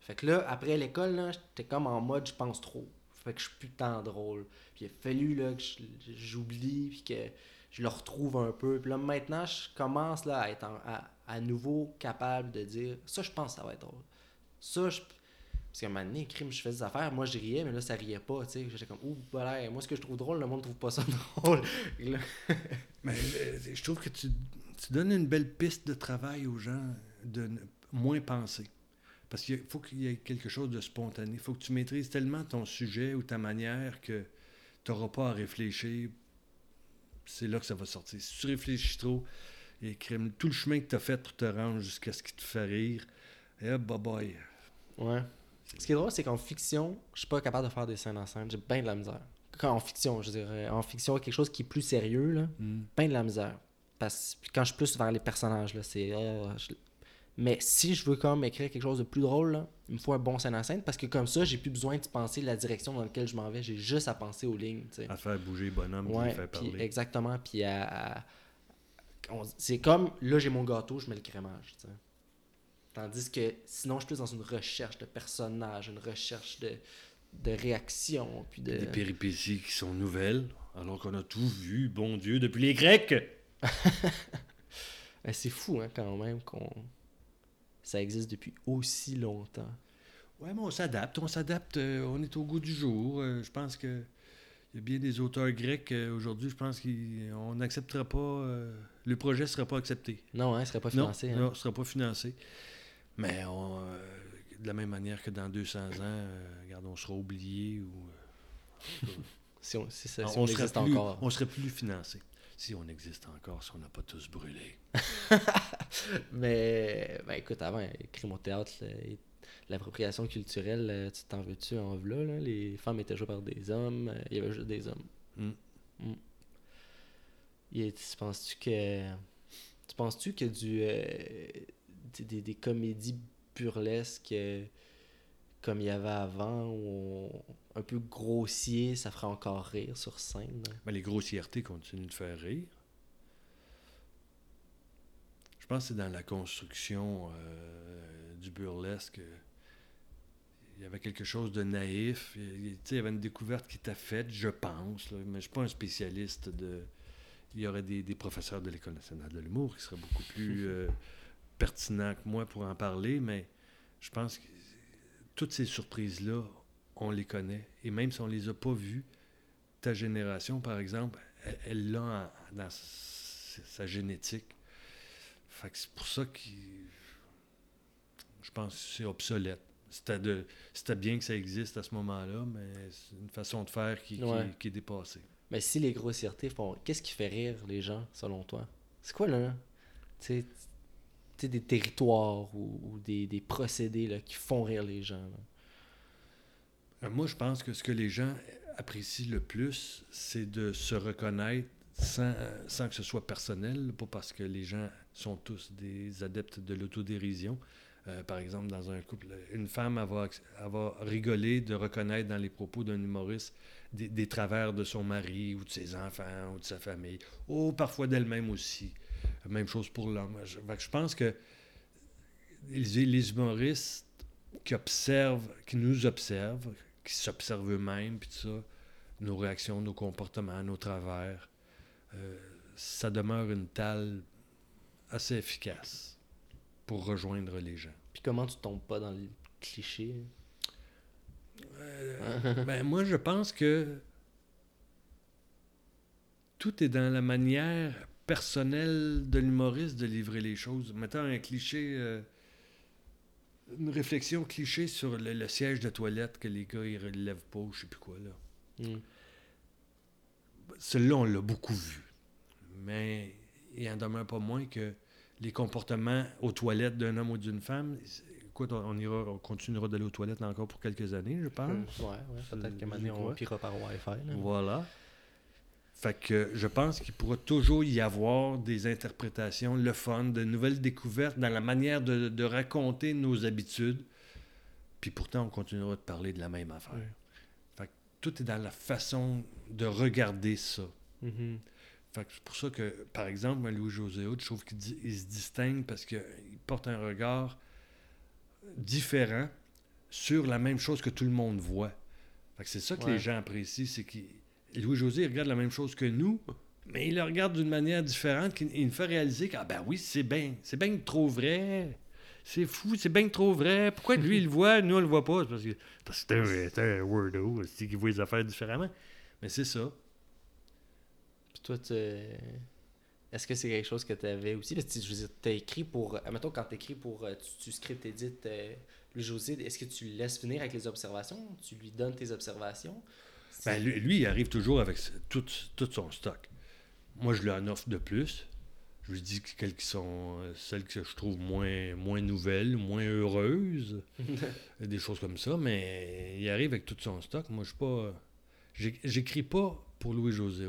[SPEAKER 1] Fait que là, après l'école, j'étais comme en mode je pense trop. Fait que je suis plus tant drôle. Puis il a fallu là, que j'oublie, puis que je le retrouve un peu. Puis là, maintenant, je commence là, à être en- à, à nouveau capable de dire ça, je pense que ça va être drôle. Ça, je. Parce qu'à un moment donné, crime, je faisais des affaires, moi je riais, mais là ça riait pas, tu sais. J'étais comme, ouh, voilà, moi ce que je trouve drôle, le monde trouve pas ça drôle.
[SPEAKER 2] Mais euh, je trouve que tu, tu donnes une belle piste de travail aux gens de moins penser. Parce qu'il faut qu'il y ait quelque chose de spontané. Il faut que tu maîtrises tellement ton sujet ou ta manière que tu n'auras pas à réfléchir. C'est là que ça va sortir. Si tu réfléchis trop, et crime, tout le chemin que tu as fait pour te rendre jusqu'à ce qui te fait rire, et hop, bye bye.
[SPEAKER 1] Ouais. Ce qui est drôle, c'est qu'en fiction, je suis pas capable de faire des scènes en scène. J'ai bien de la misère. Quand en fiction, je dirais. En fiction, quelque chose qui est plus sérieux, là,
[SPEAKER 2] Hmm.
[SPEAKER 1] bien de la misère. Parce que quand je suis plus vers les personnages, là, c'est. euh, je- Mais si je veux comme écrire quelque chose de plus drôle, là, il me faut un bon scène en scène parce que comme ça, j'ai plus besoin de penser la direction dans laquelle je m'en vais. J'ai juste à penser aux lignes.
[SPEAKER 2] À faire bouger le bonhomme qui
[SPEAKER 1] Ouais,
[SPEAKER 2] le fait
[SPEAKER 1] puis
[SPEAKER 2] parler.
[SPEAKER 1] exactement. Puis à, c'est comme là j'ai mon gâteau, je mets le crémage. Tandis que sinon je suis plus dans une recherche de personnages, une recherche de, de réaction, puis de.
[SPEAKER 2] Des péripéties qui sont nouvelles, alors qu'on a tout vu, bon Dieu, depuis les Grecs.
[SPEAKER 1] Eh, C'est fou hein, quand même qu'on ça existe depuis aussi longtemps.
[SPEAKER 2] Ouais, mais on s'adapte, on s'adapte, euh, on est au goût du jour. Euh, je pense que il y a bien des auteurs grecs euh, aujourd'hui, je pense qu'on n'acceptera pas, euh, le projet ne sera pas accepté.
[SPEAKER 1] Non, hein, il serait pas financé.
[SPEAKER 2] non,
[SPEAKER 1] hein.
[SPEAKER 2] non, ce sera pas financé. Mais on, euh, de la même manière que dans 200 ans, euh, regarde, on sera oublié ou
[SPEAKER 1] Si on, si ça-
[SPEAKER 2] on,
[SPEAKER 1] si on
[SPEAKER 2] serait
[SPEAKER 1] existe
[SPEAKER 2] plus,
[SPEAKER 1] encore.
[SPEAKER 2] on serait plus financé. Si on existe encore, si on n'a pas tous brûlé.
[SPEAKER 1] Mais ben, écoute, avant, écrit mon théâtre, là, il- l'appropriation culturelle, euh, tu t'en veux-tu en v'là, là? Les femmes étaient jouées par des hommes, euh, il y avait juste des hommes.
[SPEAKER 2] Mm.
[SPEAKER 1] Mm. Et tu penses-tu que. Tu penses-tu que du. euh, des, des- des comédies burlesques euh, comme il y avait avant, ou un peu grossier, ça ferait encore rire sur scène?
[SPEAKER 2] Ben, les grossièretés continuent de faire rire. Je pense que c'est dans la construction euh, du burlesque. euh, Il y avait quelque chose de naïf. Il, il- y avait une découverte qui était faite, je pense. là, mais je ne suis pas un spécialiste de. Il y aurait des, des professeurs de l'École nationale de l'humour qui seraient beaucoup plus euh, pertinents que moi pour en parler, mais je pense que toutes ces surprises-là, on les connaît. Et même si on ne les a pas vues, ta génération, par exemple, elle- l'a dans sa génétique. Fait que c'est pour ça que je pense que c'est obsolète. C'était, de, c'était bien que ça existe à ce moment-là, mais c'est une façon de faire qui, qui-
[SPEAKER 1] Ouais.
[SPEAKER 2] qui est dépassée.
[SPEAKER 1] Mais si les grossièretés font. Qu'est-ce qui fait rire les gens, selon toi? C'est quoi, là? Tu sais, des territoires ou, ou des, des procédés là, qui font rire les gens. là?
[SPEAKER 2] Euh, Moi, je pense que ce que les gens apprécient le plus, c'est de se reconnaître sans, sans que ce soit personnel, pas parce que les gens sont tous des adeptes de l'autodérision. Euh, par exemple, dans un couple, une femme, va, va rigoler de reconnaître dans les propos d'un humoriste des, des travers de son mari ou de ses enfants ou de sa famille, ou parfois d'elle-même aussi. Même chose pour l'homme. Je, pense que les, humoristes qui observent, qui nous observent, qui s'observent eux-mêmes, puis ça, nos réactions, nos comportements, nos travers, euh, ça demeure une talle assez efficace pour rejoindre les gens.
[SPEAKER 1] Puis comment tu tombes pas dans le cliché
[SPEAKER 2] Euh, ben, moi, je pense que tout est dans la manière personnelle de l'humoriste de livrer les choses. Mettons un cliché, euh, une réflexion cliché sur le, le siège de toilette que les gars ils relèvent pas, ou je sais plus quoi là.
[SPEAKER 1] Hmm.
[SPEAKER 2] Celui-là, on l'a beaucoup vu. Mais il en demeure pas moins que les comportements aux toilettes d'un homme ou d'une femme, écoute, on, on ira, on continuera d'aller aux toilettes encore pour quelques années, je pense.
[SPEAKER 1] Ouais, ouais, peut-être qu'à un moment donné, on pira par Wi-Fi. là.
[SPEAKER 2] Voilà. Fait que je pense qu'il pourra toujours y avoir des interprétations, le fun, de nouvelles découvertes dans la manière de, de raconter nos habitudes. Puis pourtant, on continuera de parler de la même affaire.
[SPEAKER 1] Ouais.
[SPEAKER 2] Fait que tout est dans la façon de regarder ça. Fait que c'est pour ça que, par exemple, moi, Louis-José Hood, je trouve qu'il se distingue parce qu'il porte un regard différent sur la même chose que tout le monde voit. C'est ça que
[SPEAKER 1] Ouais.
[SPEAKER 2] les gens apprécient, c'est que Louis-José il regarde la même chose que nous, mais il le regarde d'une manière différente, qui il nous fait réaliser que, ah ben oui, c'est bien, c'est bien trop vrai. C'est fou, c'est bien trop vrai. Pourquoi lui, il le voit, nous, on le voit pas? C'est parce que c'est un, un weirdo, c'est qu'il voit les affaires différemment. Mais c'est ça.
[SPEAKER 1] Puis toi, tu... est-ce que c'est quelque chose que tu avais aussi? Parce que, je veux dire, t'as écrit pour... Admettons, quand tu écris pour... euh, Tu, tu script édites euh, le José, est-ce que tu le laisses finir avec les observations? Tu lui donnes tes observations?
[SPEAKER 2] Ben, lui, lui, il arrive toujours avec tout, tout son stock. Moi, je lui en offre de plus. Je lui dis que quelles qui sont euh, celles que je trouve moins, moins nouvelles, moins heureuses, des choses comme ça, mais il arrive avec tout son stock. Moi, je suis pas. J'écris pas pour Louis-José.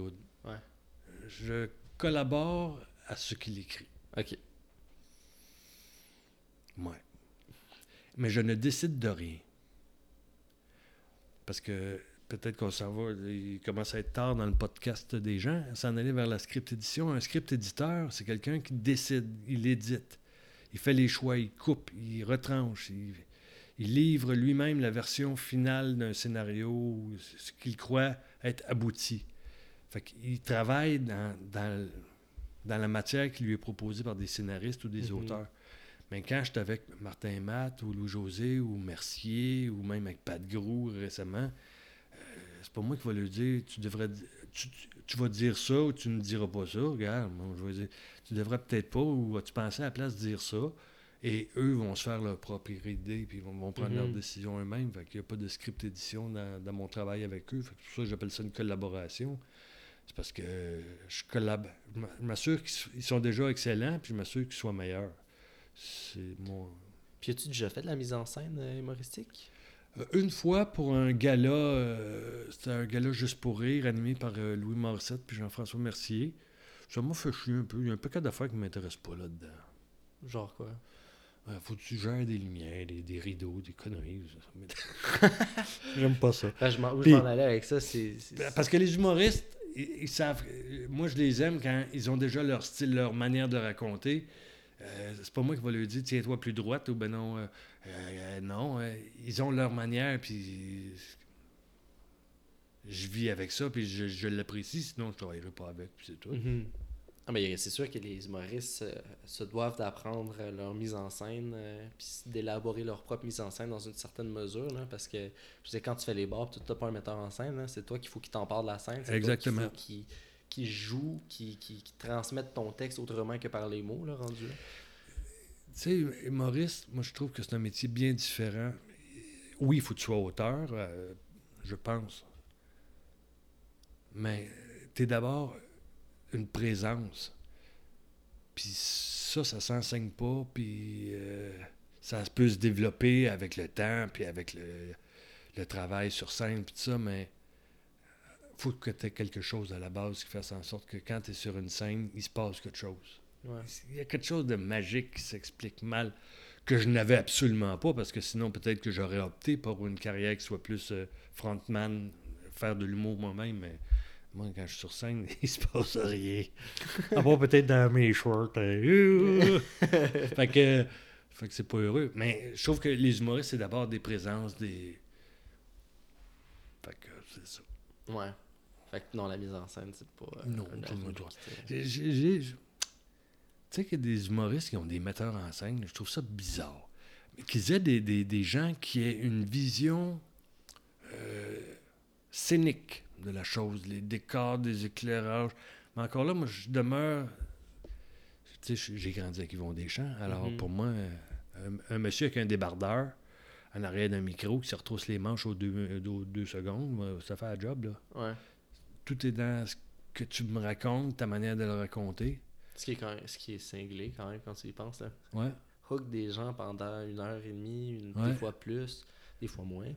[SPEAKER 2] Je collabore à ce qu'il écrit.
[SPEAKER 1] ok.
[SPEAKER 2] Ouais. Mais je ne décide de rien. Parce que peut-être qu'on s'en va, il commence à être tard dans le podcast des gens, s'en aller vers la script édition. Un script éditeur, c'est quelqu'un qui décide, il édite, il fait les choix, il coupe, il retranche, il, il livre lui-même la version finale d'un scénario, ce qu'il croit être abouti. Fait qu'il travaille dans, dans, dans la matière qui lui est proposée par des scénaristes ou des
[SPEAKER 1] Mhm.
[SPEAKER 2] auteurs. Mais quand j'étais avec Martin Matt ou Louis-José ou Mercier ou même avec Pat Grou récemment, euh, c'est pas moi qui va lui dire tu devrais tu, tu- vas dire ça ou tu ne diras pas ça. Regarde, moi, je vais dire tu devrais peut-être pas ou as-tu pensé à la place de dire ça? Et eux vont se faire leur propre idée puis ils vont, vont prendre
[SPEAKER 1] Mhm.
[SPEAKER 2] leurs décisions eux-mêmes. Fait qu'il n'y a pas de script édition dans, dans mon travail avec eux. Fait que c'est pour ça que j'appelle ça une collaboration. C'est parce que je collabore. Je m'assure qu'ils sont déjà excellents puis je m'assure qu'ils soient meilleurs. C'est mon,
[SPEAKER 1] Puis as-tu déjà fait de la mise en scène euh, humoristique?
[SPEAKER 2] Euh, une fois pour un gala, euh, c'était un gala juste pour rire, animé par euh, Louis Morissette puis Jean-François Mercier. Ça m'a fait chier un peu. Il y a un paquet d'affaires qui ne m'intéressent pas là-dedans.
[SPEAKER 1] Genre quoi?
[SPEAKER 2] Faut que tu gères des lumières, des, des rideaux, des conneries. J'aime pas ça.
[SPEAKER 1] Ben, je m'en, où
[SPEAKER 2] Puis-
[SPEAKER 1] je m'en allais avec ça,
[SPEAKER 2] Ben, Parce que les humoristes, ils, savent. Moi, je les aime quand ils ont déjà leur style, leur manière de raconter. Euh, c'est pas moi qui va leur dire tiens-toi plus droite ou ben non. euh, euh, non, ils ont leur manière, puis je vis avec ça, puis je, je l'apprécie, sinon je travaillerai pas avec, puis c'est tout.
[SPEAKER 1] Mhm. Ah, mais c'est sûr que les humoristes euh, se doivent d'apprendre euh, leur mise en scène, euh, puis d'élaborer leur propre mise en scène dans une certaine mesure, là, parce que je sais quand tu fais les bars, tu n'as pas un metteur en scène, c'est toi qu'il faut qu'il t'empare de la scène, c'est
[SPEAKER 2] Exactement.
[SPEAKER 1] toi qu'il faut qu'il qu'il joue, qui qui qui transmette ton texte autrement que par les mots, là, rendu là.
[SPEAKER 2] Tu sais, humoriste, moi je trouve que c'est un métier bien différent. Oui, il faut que tu sois auteur, euh, je pense. Mais tu es d'abord une présence. Puis ça, ça s'enseigne pas, puis euh, ça peut se développer avec le temps, puis avec le, le travail sur scène, puis tout ça, mais faut que tu aies quelque chose à la base qui fasse en sorte que quand tu es sur une scène, il se passe quelque chose.
[SPEAKER 1] Ouais.
[SPEAKER 2] Il y a quelque chose de magique qui s'explique mal, que je n'avais absolument pas, parce que sinon, peut-être que j'aurais opté pour une carrière qui soit plus euh, frontman, faire de l'humour moi-même, mais moi, quand je suis sur scène, il se passe rien. À part peut-être dans mes shorts. euh, fait que, fait que c'est pas heureux. Mais je trouve que les humoristes, c'est d'abord des présences, des. Fait que c'est ça.
[SPEAKER 1] Ouais. Fait que non, la mise en scène, c'est pas. euh,
[SPEAKER 2] Non, Tu sais qu'il y a des humoristes qui ont des metteurs en scène, je trouve ça bizarre. Mais Qu'ils aient des, des- des gens qui aient une vision euh, scénique de la chose, les décors, des éclairages. Mais encore là, moi, je demeure. Tu sais, j'ai grandi avec Yvon Deschamps. Alors,
[SPEAKER 1] Mhm.
[SPEAKER 2] pour moi, un, un monsieur avec un débardeur en arrière d'un micro qui se retrousse les manches aux deux, aux deux secondes, ça fait la job, là.
[SPEAKER 1] Ouais.
[SPEAKER 2] Tout est dans ce que tu me racontes, ta manière de le raconter.
[SPEAKER 1] Ce qui est, quand même- ce qui est cinglé quand même quand tu y penses. Là.
[SPEAKER 2] Ouais.
[SPEAKER 1] Hook des gens pendant une heure et demie, une,
[SPEAKER 2] Ouais.
[SPEAKER 1] des fois plus, des fois moins.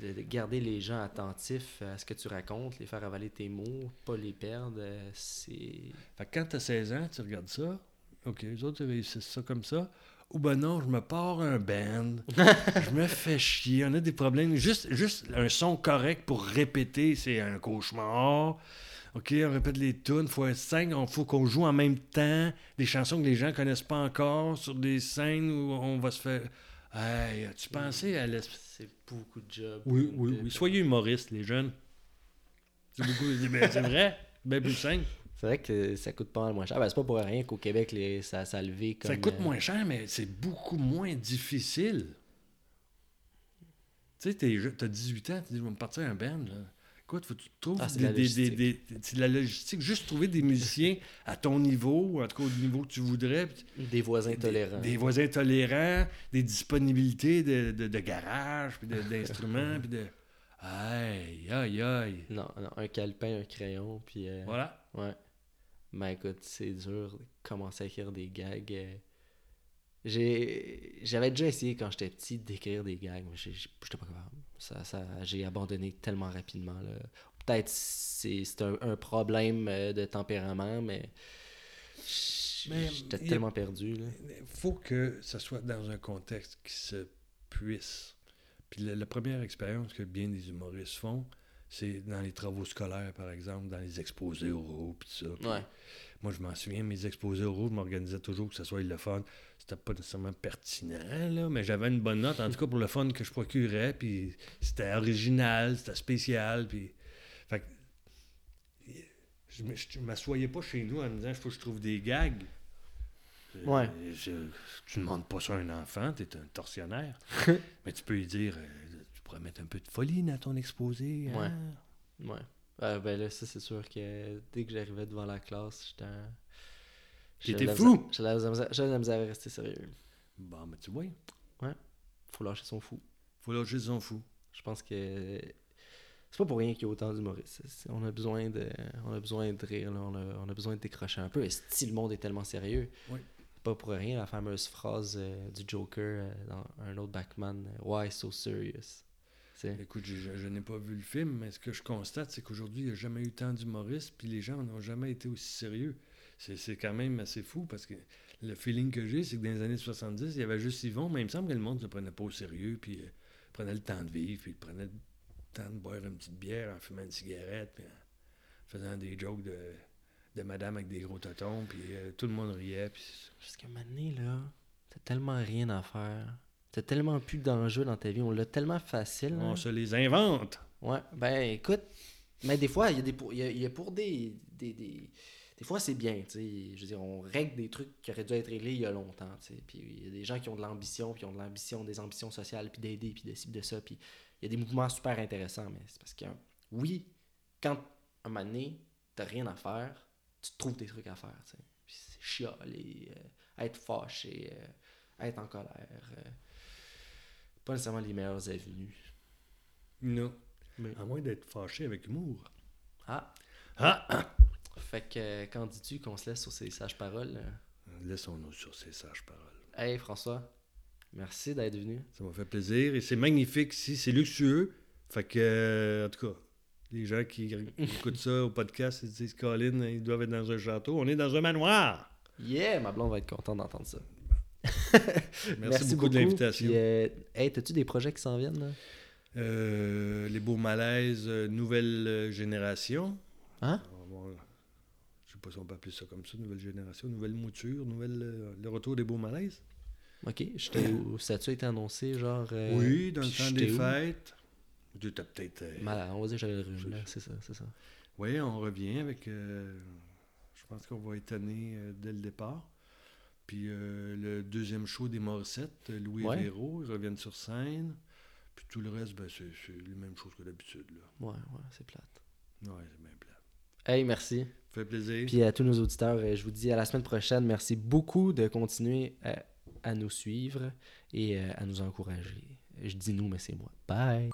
[SPEAKER 1] De, de garder les gens attentifs à ce que tu racontes, les faire avaler tes mots, pas les perdre, euh, c'est.
[SPEAKER 2] Fait que quand tu as 16 ans, tu regardes ça. OK, les autres, ils réussissent ça comme ça. Ou ben non, je me pars un band. je me fais chier. On a des problèmes. Juste, juste un son correct pour répéter, c'est un cauchemar. OK, on répète les tunes. faut être cinq. Il faut qu'on joue en même temps des chansons que les gens connaissent pas encore sur des scènes où on va se faire... Hey, as-tu pensé à l'espèce...
[SPEAKER 1] C'est beaucoup de job.
[SPEAKER 2] Oui, oui,
[SPEAKER 1] de-
[SPEAKER 2] oui. Soyez humoristes, les jeunes. C'est beaucoup... ben, c'est vrai. Ben plus simple.
[SPEAKER 1] C'est vrai que ça coûte pas mal moins cher. Ben, c'est pas pour rien qu'au Québec, les, ça, ça a levé comme.
[SPEAKER 2] Ça coûte
[SPEAKER 1] euh,
[SPEAKER 2] moins cher, mais c'est beaucoup moins difficile. Tu sais, tu as 18 ans, tu dis, je vais me partir un band. Là. Écoute, faut que tu trouves
[SPEAKER 1] Ah,
[SPEAKER 2] des,
[SPEAKER 1] de la
[SPEAKER 2] des- des-
[SPEAKER 1] logistique.
[SPEAKER 2] des- c'est de la logistique. Juste trouver des musiciens à ton niveau, en tout cas au niveau que tu voudrais.
[SPEAKER 1] Des voisins tolérants.
[SPEAKER 2] des voisins tolérants, des disponibilités de, de, de garage, puis d'instruments, puis de. Aïe, aïe, aïe.
[SPEAKER 1] Non, non, un calepin, un crayon, puis. euh,
[SPEAKER 2] Voilà.
[SPEAKER 1] Ouais. Mais écoute, c'est dur de commencer à écrire des gags. euh. J'ai... J'avais déjà essayé quand j'étais petit d'écrire des gags, mais j'étais pas capable. Ça, ça, j'ai abandonné tellement rapidement. Peut-être c'est, c'est un, un problème euh, de tempérament, mais j'étais
[SPEAKER 2] a-
[SPEAKER 1] tellement perdu.
[SPEAKER 2] Il faut que ça soit dans un contexte qui se puisse. Puis la, la première expérience que bien des humoristes font, c'est dans les travaux scolaires, par exemple, dans les exposés oraux, puis tout ça. Puis
[SPEAKER 1] Ouais.
[SPEAKER 2] Moi, je m'en souviens, mes exposés oraux, je m'organisais toujours que ce soit le fun. C'était pas nécessairement pertinent, là, mais j'avais une bonne note, en tout cas pour le fun que je procurais, puis c'était original, c'était spécial, puis... Fait que... Je je m'assoyais pas chez nous en me disant, il faut que je trouve des gags.
[SPEAKER 1] Ouais.
[SPEAKER 2] Euh, je- tu ne demandes pas ça à un enfant, tu es un tortionnaire. mais tu peux lui dire, euh, tu pourrais mettre un peu de folie dans ton exposé. hein?
[SPEAKER 1] Ouais. Euh, ben là, ça, c'est sûr que dès que j'arrivais devant la classe, j'étais.
[SPEAKER 2] J'étais fou.
[SPEAKER 1] J'avais de la misère- à rester sérieux.
[SPEAKER 2] Bon, mais tu vois,
[SPEAKER 1] Faut lâcher son fou.
[SPEAKER 2] faut lâcher son fou.
[SPEAKER 1] Je pense que c'est pas pour rien qu'il y a autant d'humoristes. On a besoin de, on a besoin de rire, là. On, a, on a besoin de décrocher un peu. Et si le monde est tellement sérieux,
[SPEAKER 2] Oui.
[SPEAKER 1] Pas pour rien la fameuse phrase euh, du Joker euh, dans un autre Batman euh, Why so serious
[SPEAKER 2] Écoute, je, je- je n'ai pas vu le film, mais ce que je constate, c'est qu'aujourd'hui, il n'y a jamais eu tant d'humoristes, puis les gens n'ont jamais été aussi sérieux. C'est c'est quand même assez fou, parce que le feeling que j'ai, c'est que dans les années 70, il y avait juste Yvon, mais il me semble que le monde ne se prenait pas au sérieux, puis euh, prenait le temps de vivre, puis prenait le temps de boire une petite bière en fumant une cigarette, puis en faisant des jokes de, de madame avec des gros totons, puis euh, tout le monde riait, puis
[SPEAKER 1] Jusqu'à un moment donné, là, t'as tellement rien à faire. T'as tellement plus d'enjeux dans ta vie. On l'a tellement facile.
[SPEAKER 2] on se les invente.
[SPEAKER 1] Ouais, ben écoute, mais des fois, il y a des pour, y a, il y a pour des, des, des, des fois c'est bien, tu sais, je veux dire, on règle des trucs qui auraient dû être réglés il y a longtemps, tu sais, puis il y a des gens qui ont de l'ambition, puis ont de l'ambition, des ambitions sociales, puis d'aider, puis de ci, de ça, puis il y a des mouvements super intéressants, mais c'est parce que, oui, quand, un moment donné, t'as rien à faire, tu te trouves des trucs à faire, tu sais, puis c'est chialer, euh, être fâché, euh, être en colère, euh, pas nécessairement les meilleures avenues.
[SPEAKER 2] Non.
[SPEAKER 1] Mais-
[SPEAKER 2] À moins d'être fâché avec humour.
[SPEAKER 1] Ah,
[SPEAKER 2] Ah!
[SPEAKER 1] Fait que quand dis-tu qu'on se laisse sur ces sages paroles?
[SPEAKER 2] Laissons-nous sur ces sages paroles.
[SPEAKER 1] Hey François, merci d'être venu.
[SPEAKER 2] Ça m'a fait plaisir et c'est magnifique ici, c'est luxueux. Fait que, euh, en tout cas, les gens qui écoutent ça au podcast, ils se disent Colin, ils doivent être dans un château. On est dans un manoir.
[SPEAKER 1] Yeah, ma blonde va être contente d'entendre ça.
[SPEAKER 2] Merci, beaucoup, de l'invitation.
[SPEAKER 1] Euh, hey, t'as-tu des projets qui s'en viennent? Là?
[SPEAKER 2] Euh, les beaux malaises, euh, nouvelle génération.
[SPEAKER 1] Hein?
[SPEAKER 2] Va- Je sais pas si on peut appeler ça comme ça, nouvelle génération, nouvelle mouture, nouvelle, le retour des beaux malaises.
[SPEAKER 1] Ok, j'étais où? Ça a-tu été annoncé, genre? euh,
[SPEAKER 2] oui, dans le temps des
[SPEAKER 1] où?
[SPEAKER 2] fêtes. Tu as peut-être. euh,
[SPEAKER 1] Mal- on va dire que j'avais le rhume,
[SPEAKER 2] C'est-
[SPEAKER 1] ça, c'est ça.
[SPEAKER 2] Oui, on revient avec. je pense qu'on va étonner dès le départ. Puis euh, le deuxième show des Morissette, euh, Louis
[SPEAKER 1] Ouais.
[SPEAKER 2] et Véro, ils reviennent sur scène. Puis tout le reste, ben, c'est les mêmes choses que d'habitude. là.
[SPEAKER 1] Ouais, ouais, c'est plate.
[SPEAKER 2] Ouais, c'est bien plat.
[SPEAKER 1] Hey, merci.
[SPEAKER 2] Ça fait plaisir.
[SPEAKER 1] Puis à tous nos auditeurs, euh, je vous dis à la semaine prochaine. Merci beaucoup de continuer à, à nous suivre et à nous encourager. Je dis nous, mais c'est moi. Bye!